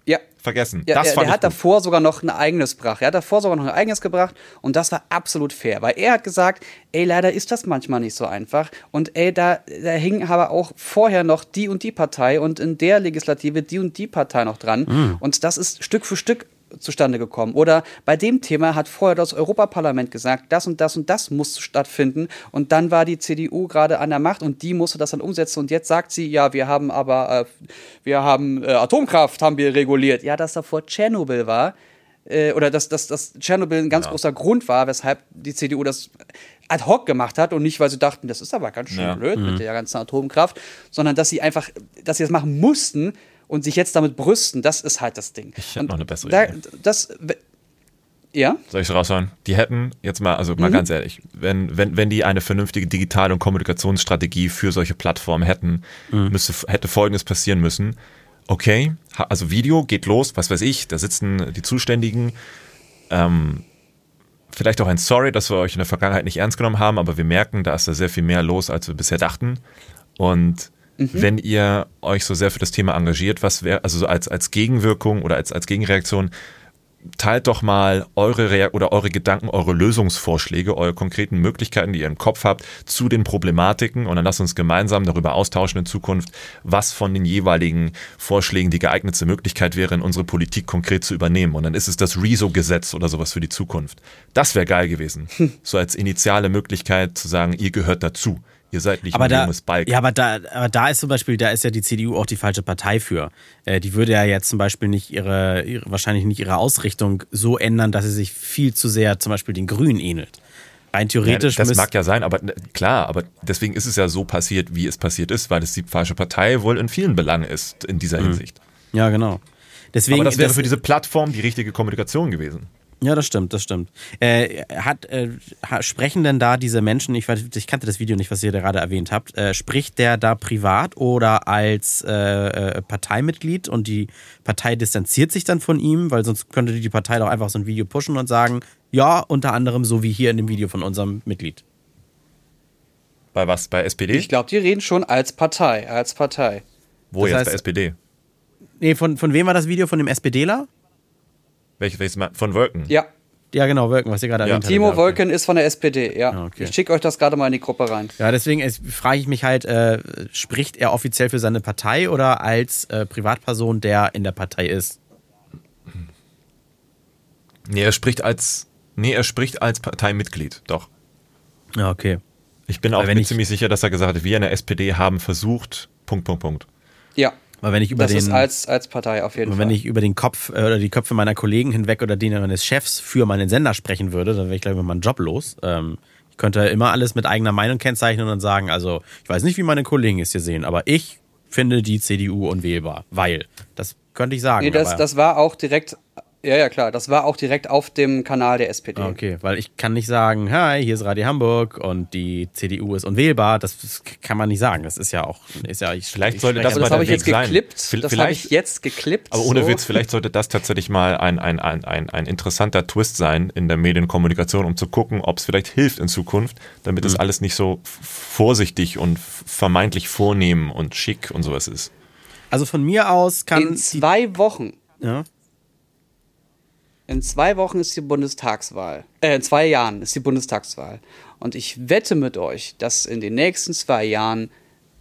Ja. Vergessen. Ja, das er, fand der ich hat gut. davor sogar noch ein eigenes gebracht. Er hat davor sogar noch ein eigenes gebracht und das war absolut fair, weil er hat gesagt, ey, leider ist das manchmal nicht so einfach und ey, da, da hing aber auch vorher noch die und die Partei und in der Legislative die und die Partei noch dran Mhm. und das ist Stück für Stück zustande gekommen. Oder bei dem Thema hat vorher das Europaparlament gesagt, das und das und das muss stattfinden. Und dann war die CDU gerade an der Macht und die musste das dann umsetzen. Und jetzt sagt sie, ja, wir haben aber, äh, wir haben äh, Atomkraft haben wir reguliert. Ja, dass davor Tschernobyl war äh, oder dass, dass, dass Tschernobyl ein ganz ja. großer Grund war, weshalb die CDU das ad hoc gemacht hat und nicht, weil sie dachten, das ist aber ganz schön ja. blöd mhm. mit der ganzen Atomkraft, sondern dass sie einfach, dass sie das machen mussten und sich jetzt damit brüsten, das ist halt das Ding. Ich habe noch eine bessere da, Idee. Das, ja? Soll ich es raushauen? Die hätten, jetzt mal, also mal mhm. ganz ehrlich, wenn, wenn, wenn die eine vernünftige Digital- und Kommunikationsstrategie für solche Plattformen hätten, mhm. müsste, hätte Folgendes passieren müssen. Okay, also Video geht los, was weiß ich, da sitzen die Zuständigen, ähm, vielleicht auch ein Sorry, dass wir euch in der Vergangenheit nicht ernst genommen haben, aber wir merken, da ist da sehr viel mehr los, als wir bisher dachten. Und mhm. wenn ihr euch so sehr für das Thema engagiert, was wäre, also so als, als Gegenwirkung oder als, als Gegenreaktion, teilt doch mal eure Rea oder eure Gedanken, eure Lösungsvorschläge, eure konkreten Möglichkeiten, die ihr im Kopf habt, zu den Problematiken und dann lasst uns gemeinsam darüber austauschen in Zukunft, was von den jeweiligen Vorschlägen die geeignetste Möglichkeit wäre, in unsere Politik konkret zu übernehmen. Und dann ist es das Rezo-Gesetz oder sowas für die Zukunft. Das wäre geil gewesen. So als initiale Möglichkeit zu sagen, ihr gehört dazu. Ihr seid nicht aber ein da, junges Balk. Ja, aber da, aber da ist zum Beispiel, da ist ja die CDU auch die falsche Partei für. Äh, die würde ja jetzt zum Beispiel nicht ihre, ihre, wahrscheinlich nicht ihre Ausrichtung so ändern, dass sie sich viel zu sehr zum Beispiel den Grünen ähnelt. Rein theoretisch. Ja, das mag ja sein, aber klar, aber deswegen ist es ja so passiert, wie es passiert ist, weil es die falsche Partei wohl in vielen Belangen ist in dieser mhm. Hinsicht. Ja, genau. Deswegen, aber das wäre das, für diese Plattform die richtige Kommunikation gewesen. Ja, das stimmt, das stimmt. Äh, hat, äh, sprechen denn da diese Menschen, ich, ich kannte das Video nicht, was ihr gerade erwähnt habt, äh, spricht der da privat oder als äh, äh, Parteimitglied und die Partei distanziert sich dann von ihm, weil sonst könnte die Partei doch einfach so ein Video pushen und sagen, ja, unter anderem so wie hier in dem Video von unserem Mitglied. Bei was? Bei SPD? Ich glaube, die reden schon als Partei, als Partei. Wo das jetzt heißt, bei SPD? Nee, von, von wem war das Video? Von dem SPDler? Welches, welches von Wolken? Ja. Ja, genau, Wolken, was ihr gerade ja. erwähnt Timo okay. Wolken ist von der SPD, ja. Ah, okay. Ich schicke euch das gerade mal in die Gruppe rein. Ja, deswegen frage ich mich halt, äh, spricht er offiziell für seine Partei oder als äh, Privatperson, der in der Partei ist? Nee, er spricht als, nee, er spricht als Parteimitglied, doch. Ja, okay. Ich bin auch ziemlich sicher, dass er gesagt hat, wir in der SPD haben versucht, Punkt, Punkt, Punkt. Ja, weil wenn ich über das den, ist als, als Partei auf jeden wenn Fall. Wenn ich über den Kopf äh, oder die Köpfe meiner Kollegen hinweg oder denen meines Chefs für meinen Sender sprechen würde, dann wäre ich gleich mit meinem Job los. Ähm, ich könnte immer alles mit eigener Meinung kennzeichnen und sagen, also ich weiß nicht, wie meine Kollegen es hier sehen, aber ich finde die CDU unwählbar, weil das könnte ich sagen. Nee, das, das war auch direkt ja, ja, klar. Das war auch direkt auf dem Kanal der SPD. Okay, weil ich kann nicht sagen, hi, hier ist Radio Hamburg und die CDU ist unwählbar. Das, das kann man nicht sagen. Das ist ja auch, ist ja. Ich, vielleicht ich sollte das, das mal habe ich jetzt sein. geklippt. Das habe ich jetzt geklippt. Aber ohne so. Witz, vielleicht sollte das tatsächlich mal ein, ein, ein, ein, ein interessanter Twist sein in der Medienkommunikation, um zu gucken, ob es vielleicht hilft in Zukunft, damit es mhm. alles nicht so vorsichtig und vermeintlich vornehm und schick und sowas ist. Also von mir aus kann. In zwei Wochen. Ja in zwei Wochen ist die Bundestagswahl. Äh, in zwei Jahren ist die Bundestagswahl. Und ich wette mit euch, dass in den nächsten zwei Jahren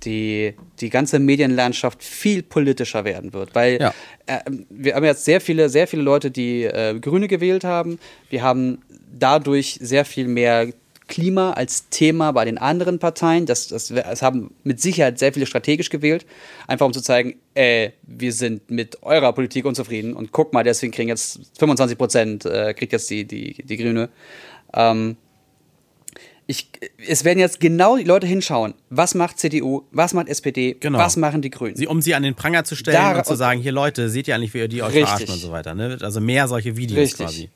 die, die ganze Medienlandschaft viel politischer werden wird. Weil ja. äh, wir haben jetzt sehr viele, sehr viele Leute, die äh, Grüne gewählt haben. Wir haben dadurch sehr viel mehr Klima als Thema bei den anderen Parteien. Das, das, das haben mit Sicherheit sehr viele strategisch gewählt, einfach um zu zeigen, äh, wir sind mit eurer Politik unzufrieden und guck mal, deswegen kriegen jetzt 25 Prozent, äh, kriegt jetzt die, die, die Grüne. Ähm, ich, es werden jetzt genau die Leute hinschauen, was macht CDU, was macht SPD, genau. was machen die Grünen. Sie, um sie an den Pranger zu stellen da, und zu sagen, hier Leute, seht ihr eigentlich, wie ihr die euch richtig. verarschen und so weiter. Ne? Also mehr solche Videos richtig. quasi.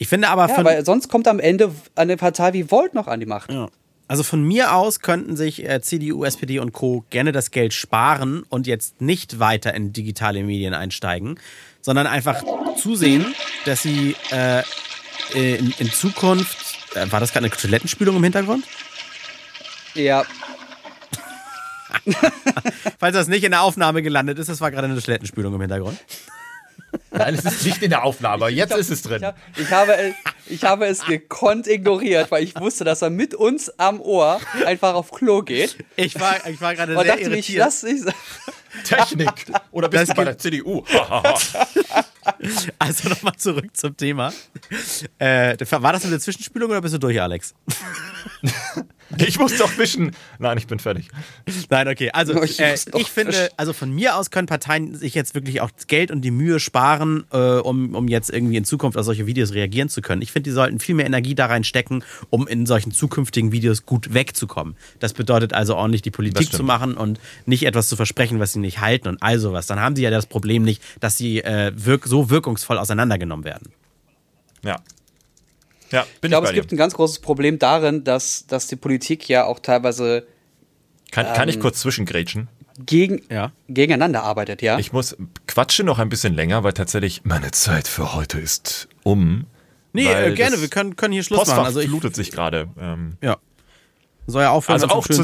Ich finde aber ja, von. weil sonst kommt am Ende eine Partei wie Volt noch an die Macht. Ja. Also von mir aus könnten sich äh, CDU, SPD und Co. gerne das Geld sparen und jetzt nicht weiter in digitale Medien einsteigen, sondern einfach zusehen, dass sie äh, in, in, Zukunft. Äh, war das gerade eine Toilettenspülung im Hintergrund? Ja. Falls das nicht in der Aufnahme gelandet ist, das war gerade eine Toilettenspülung im Hintergrund. Nein, es ist nicht in der Aufnahme. Jetzt ist es drin. Ich, ich, habe, ich habe es gekonnt ignoriert, weil ich wusste, dass er mit uns am Ohr einfach auf Klo geht. Ich war, ich war gerade sehr dachte irritiert. Ich, lass ich Technik. Oder bist das du bei der CDU? Also nochmal zurück zum Thema. Äh, war das eine Zwischenspülung oder bist du durch, Alex? Ich muss doch wischen. Nein, ich bin fertig. Nein, okay. Also Ich äh, ich finde, also von mir aus können Parteien sich jetzt wirklich auch Geld und die Mühe sparen, äh, um, um jetzt irgendwie in Zukunft auf solche Videos reagieren zu können. Ich finde, die sollten viel mehr Energie da reinstecken, um in solchen zukünftigen Videos gut wegzukommen. Das bedeutet also ordentlich die Politik zu machen und nicht etwas zu versprechen, was sie nicht halten und all sowas. Dann haben sie ja das Problem nicht, dass sie äh, wirk so wirkungsvoll auseinandergenommen werden. Ja. Ja, bin Ich glaube, es dir. gibt ein ganz großes Problem darin, dass, dass die Politik ja auch teilweise Kann, kann ich ähm, kurz zwischengrätschen? gegen, Ja. gegeneinander arbeitet, ja? Ich muss quatsche noch ein bisschen länger, weil tatsächlich meine Zeit für heute ist um. Nee, äh, gerne, wir können, können hier Schluss Postfach machen. Also ich, flutet sich gerade. Ähm, ja. Soll ja aufhören, also auch zu,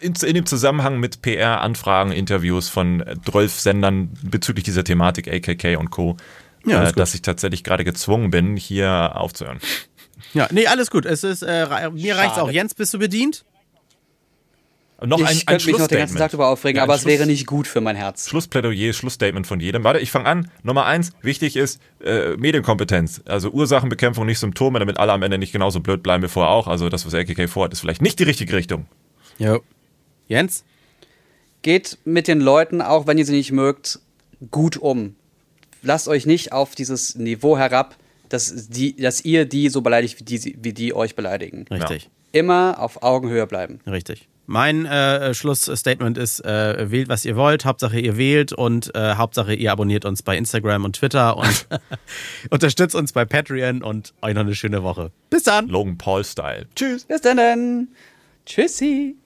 in, in dem Zusammenhang mit PR, Anfragen, Interviews von 12 Sendern bezüglich dieser Thematik, AKK und Co., Ja, äh, dass ich tatsächlich gerade gezwungen bin, hier aufzuhören. Ja, nee, alles gut. Es ist, äh, mir reicht's auch. Jens, bist du bedient? Noch ich ein, ein könnte mich noch den ganzen. Tag darüber aufregen, Ja, aber es Schluss- wäre nicht gut für mein Herz. Schlussplädoyer, Schlussstatement von jedem. Warte, ich fange an. Nummer eins, wichtig ist äh, Medienkompetenz. Also Ursachenbekämpfung, nicht Symptome, damit alle am Ende nicht genauso blöd bleiben wie vorher auch. Also das, was AKK vorhat, ist vielleicht nicht die richtige Richtung. Ja. Jens? Geht mit den Leuten, auch wenn ihr sie nicht mögt, gut um. Lasst euch nicht auf dieses Niveau herab, dass, die, dass ihr die so beleidigt, wie die, wie die euch beleidigen. Richtig. Immer auf Augenhöhe bleiben. Richtig. Mein äh, Schlussstatement ist, äh, wählt, was ihr wollt, Hauptsache ihr wählt und äh, Hauptsache ihr abonniert uns bei Instagram und Twitter und unterstützt uns bei Patreon und euch noch eine schöne Woche. Bis dann! Logan Paul-Style. Tschüss. Bis dann. Tschüssi.